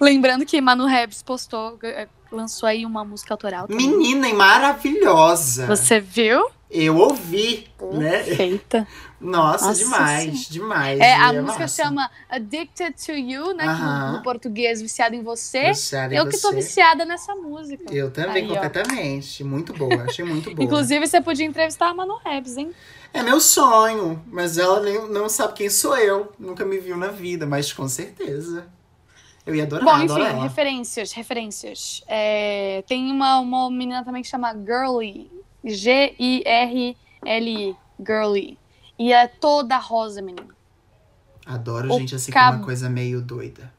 [SPEAKER 2] Lembrando que Manu Rebs postou, eh, lançou aí uma música autoral. também.
[SPEAKER 1] Menina e maravilhosa.
[SPEAKER 2] Você viu?
[SPEAKER 1] Eu ouvi, né?
[SPEAKER 2] Feita.
[SPEAKER 1] Nossa,
[SPEAKER 2] Nossa
[SPEAKER 1] demais, demais.
[SPEAKER 2] É, a
[SPEAKER 1] E
[SPEAKER 2] música
[SPEAKER 1] massa.
[SPEAKER 2] chama Addicted to You, né? que
[SPEAKER 1] Aham.
[SPEAKER 2] no, português, viciada em você.
[SPEAKER 1] Viciada em
[SPEAKER 2] Eu que tô
[SPEAKER 1] você.
[SPEAKER 2] viciada nessa música.
[SPEAKER 1] Eu também,
[SPEAKER 2] Aí, ó.
[SPEAKER 1] completamente. Muito boa, achei muito boa.
[SPEAKER 2] Inclusive, você podia entrevistar a Manu Rebs, hein?
[SPEAKER 1] É meu sonho, mas ela nem, não sabe quem sou eu. Nunca me viu na vida, mas com certeza. Eu ia adorar,
[SPEAKER 2] Bom, enfim,
[SPEAKER 1] adorar
[SPEAKER 2] referências, referências. É, tem uma, uma menina também que chama Girly. G-I-R-L-I. Girly. E é toda rosa, menina.
[SPEAKER 1] Adoro
[SPEAKER 2] O
[SPEAKER 1] gente assim
[SPEAKER 2] cab-
[SPEAKER 1] com uma coisa meio doida.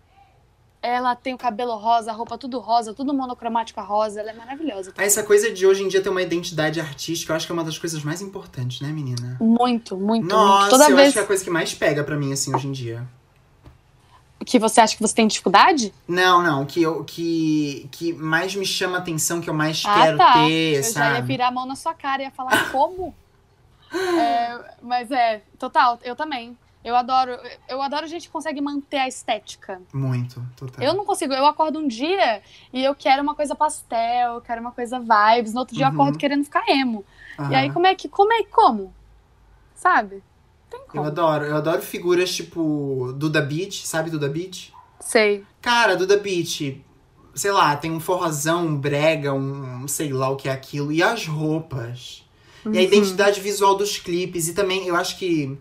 [SPEAKER 2] Ela tem o cabelo rosa, a roupa tudo rosa, tudo monocromático a rosa. Ela é maravilhosa.
[SPEAKER 1] Ah, Essa coisa de hoje em dia ter uma identidade artística, eu acho que é uma das coisas mais importantes, né, menina?
[SPEAKER 2] Muito, muito,
[SPEAKER 1] Nossa,
[SPEAKER 2] muito. Toda
[SPEAKER 1] eu
[SPEAKER 2] vez
[SPEAKER 1] acho que é a coisa que mais pega pra mim, assim, hoje em dia.
[SPEAKER 2] Que você acha que você tem dificuldade,
[SPEAKER 1] Não, não, que, eu, que, que mais me chama atenção, que eu mais
[SPEAKER 2] Ah,
[SPEAKER 1] quero
[SPEAKER 2] tá.
[SPEAKER 1] ter,
[SPEAKER 2] eu já ia
[SPEAKER 1] sabe?
[SPEAKER 2] virar a mão na sua cara e ia falar como. É, mas é, total, eu também. Eu adoro, eu adoro gente que consegue manter a estética.
[SPEAKER 1] Muito, total.
[SPEAKER 2] Eu não consigo, eu acordo um dia e eu quero uma coisa pastel, eu quero uma coisa vibes, no outro dia eu
[SPEAKER 1] Uhum.
[SPEAKER 2] acordo querendo ficar emo.
[SPEAKER 1] Aham.
[SPEAKER 2] E aí como é que, como é como? Sabe? Tem
[SPEAKER 1] Eu
[SPEAKER 2] como.
[SPEAKER 1] adoro, eu adoro figuras tipo Duda Beat, sabe Duda Beat?
[SPEAKER 2] Sei.
[SPEAKER 1] Cara, Duda Beat, sei lá, tem um forrozão, um brega, um sei lá o que é aquilo. E as roupas. E a
[SPEAKER 2] Uhum.
[SPEAKER 1] identidade visual dos clipes. E também, eu acho que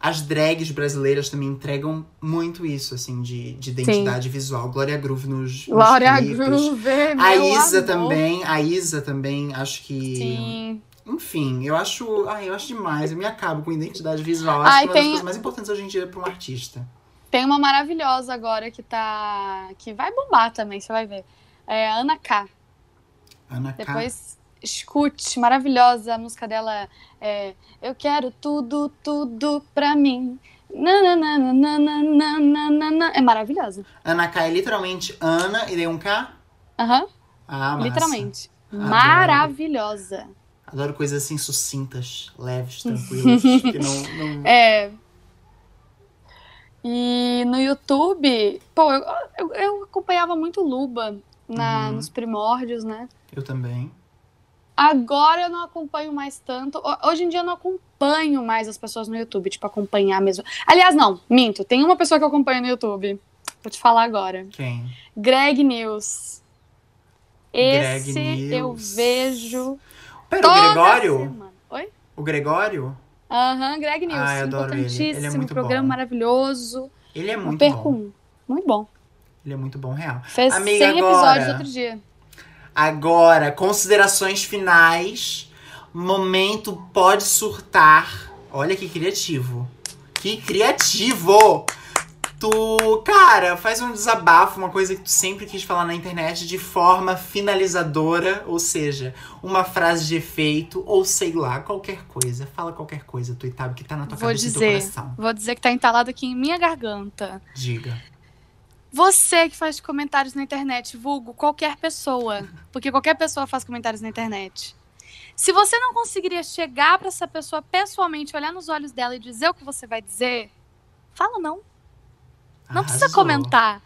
[SPEAKER 1] as drags brasileiras também entregam muito isso, assim, de, de identidade visual. Glória Groove nos,
[SPEAKER 2] Glória. Groove, meu
[SPEAKER 1] A Isa
[SPEAKER 2] amor.
[SPEAKER 1] também, a Isa também, acho que.
[SPEAKER 2] Sim.
[SPEAKER 1] Enfim, eu acho. Ai, eu acho demais. Eu me acabo com identidade visual. Acho
[SPEAKER 2] Ai,
[SPEAKER 1] que é uma das
[SPEAKER 2] tem-
[SPEAKER 1] coisas mais importantes hoje em dia pra um artista.
[SPEAKER 2] Tem uma maravilhosa agora que tá. que vai bombar também, você vai ver. É a Ana K.
[SPEAKER 1] Ana K.
[SPEAKER 2] Depois escute, maravilhosa. A música dela é Eu quero tudo, tudo pra mim. Nananana. É maravilhosa.
[SPEAKER 1] Ana K é literalmente Ana e daí um K?
[SPEAKER 2] Aham,
[SPEAKER 1] Ah, massa.
[SPEAKER 2] literalmente.
[SPEAKER 1] Adoro.
[SPEAKER 2] Maravilhosa.
[SPEAKER 1] Adoro coisas assim sucintas, leves, tranquilas. que não, não...
[SPEAKER 2] É. E no YouTube, pô, eu, eu, eu acompanhava muito Luba na,
[SPEAKER 1] Uhum.
[SPEAKER 2] nos primórdios, né?
[SPEAKER 1] Eu também.
[SPEAKER 2] Agora eu não acompanho mais tanto. Ho- Hoje em dia eu não acompanho mais as pessoas no YouTube, tipo, acompanhar mesmo. Aliás, não, minto. Tem uma pessoa que eu acompanho no YouTube. Vou te falar agora.
[SPEAKER 1] Quem?
[SPEAKER 2] Greg News.
[SPEAKER 1] Greg
[SPEAKER 2] Esse eu
[SPEAKER 1] News.
[SPEAKER 2] vejo
[SPEAKER 1] Pera,
[SPEAKER 2] toda
[SPEAKER 1] o Gregório?
[SPEAKER 2] semana. Oi?
[SPEAKER 1] O Gregório?
[SPEAKER 2] Aham, Greg News.
[SPEAKER 1] Ah, eu adoro ele. Ele é
[SPEAKER 2] Importantíssimo,
[SPEAKER 1] muito
[SPEAKER 2] programa
[SPEAKER 1] bom.
[SPEAKER 2] maravilhoso.
[SPEAKER 1] Ele é muito
[SPEAKER 2] perco
[SPEAKER 1] bom.
[SPEAKER 2] um. Muito bom.
[SPEAKER 1] Ele é muito bom, real.
[SPEAKER 2] Fez
[SPEAKER 1] Amiga,
[SPEAKER 2] 100
[SPEAKER 1] agora-
[SPEAKER 2] episódios outro dia.
[SPEAKER 1] Agora, considerações finais. Momento pode surtar. Olha que criativo. Que criativo! Tu, cara, faz um desabafo, uma coisa que tu sempre quis falar na internet de forma finalizadora, ou seja, uma frase de efeito, ou sei lá, qualquer coisa. Fala qualquer coisa, Tuitab, que tá na tua
[SPEAKER 2] Vou
[SPEAKER 1] cabeça e teu
[SPEAKER 2] dizer.
[SPEAKER 1] coração.
[SPEAKER 2] Vou dizer que tá entalado aqui em minha garganta.
[SPEAKER 1] Diga.
[SPEAKER 2] Você que faz comentários na internet, vulgo qualquer pessoa, porque qualquer pessoa faz comentários na internet. Se você não conseguiria chegar pra essa pessoa pessoalmente, olhar nos olhos dela e dizer o que você vai dizer, fala não. Não precisa
[SPEAKER 1] Arrasou.
[SPEAKER 2] comentar.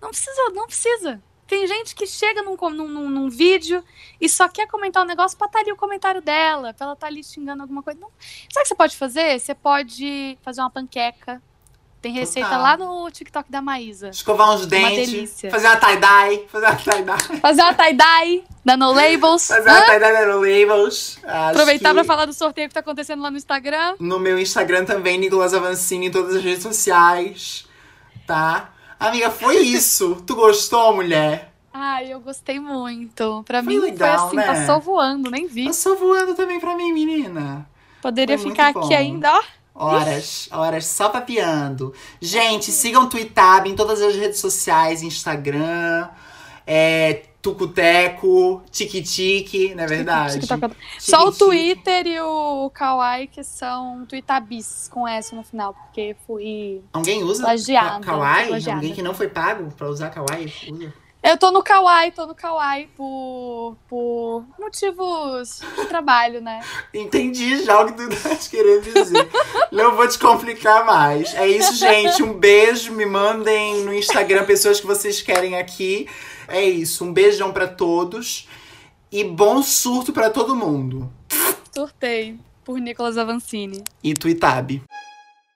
[SPEAKER 2] Não precisa, não precisa. Tem gente que chega num, num, num- vídeo e só quer comentar um negócio pra estar ali o comentário dela, pra ela estar ali xingando alguma coisa. Não. Sabe o que você pode fazer? Você pode fazer uma panqueca. Tem receita
[SPEAKER 1] Total.
[SPEAKER 2] lá no TikTok da Maísa.
[SPEAKER 1] Escovar uns dentes,
[SPEAKER 2] delícia.
[SPEAKER 1] fazer uma tie-dye, fazer uma tie-dye.
[SPEAKER 2] Fazer uma tie-dye da No Labels.
[SPEAKER 1] Fazer uma tie-dye no Labels. Acho
[SPEAKER 2] Aproveitar
[SPEAKER 1] que
[SPEAKER 2] pra falar do sorteio que tá acontecendo lá no Instagram.
[SPEAKER 1] No meu Instagram também, Nicolas Avancini, em todas as redes sociais. Tá? Amiga, foi isso. tu gostou, mulher?
[SPEAKER 2] Ai, eu gostei muito. Pra
[SPEAKER 1] Foi
[SPEAKER 2] mim
[SPEAKER 1] legal,
[SPEAKER 2] foi assim,
[SPEAKER 1] né?
[SPEAKER 2] passou voando, nem vi.
[SPEAKER 1] Passou voando também pra mim, menina.
[SPEAKER 2] Poderia
[SPEAKER 1] foi
[SPEAKER 2] ficar aqui ainda, ó.
[SPEAKER 1] Horas, horas só papeando. Gente, sigam o Twitab em todas as redes sociais, Instagram, é, Tucuteco, Tiki-Tiki, não é verdade?
[SPEAKER 2] Só o. Twitter e o Kawaii que são Tweetabis com S no final, porque fui.
[SPEAKER 1] Alguém usa
[SPEAKER 2] Plagiada,
[SPEAKER 1] Ka- Kawaii?
[SPEAKER 2] plagiada.
[SPEAKER 1] Alguém que não foi pago pra usar Kawaii? Usa.
[SPEAKER 2] Eu tô no Kawaii, tô no Kawaii por, por motivos de trabalho, né?
[SPEAKER 1] Entendi já o que tu tá querendo dizer. Não vou te complicar mais. É isso, gente. Um beijo. Me mandem no Instagram pessoas que vocês querem aqui. É isso. Um beijão pra todos. E bom surto pra todo mundo.
[SPEAKER 2] Surtei por Nicolas Avancini.
[SPEAKER 1] E Tuitab.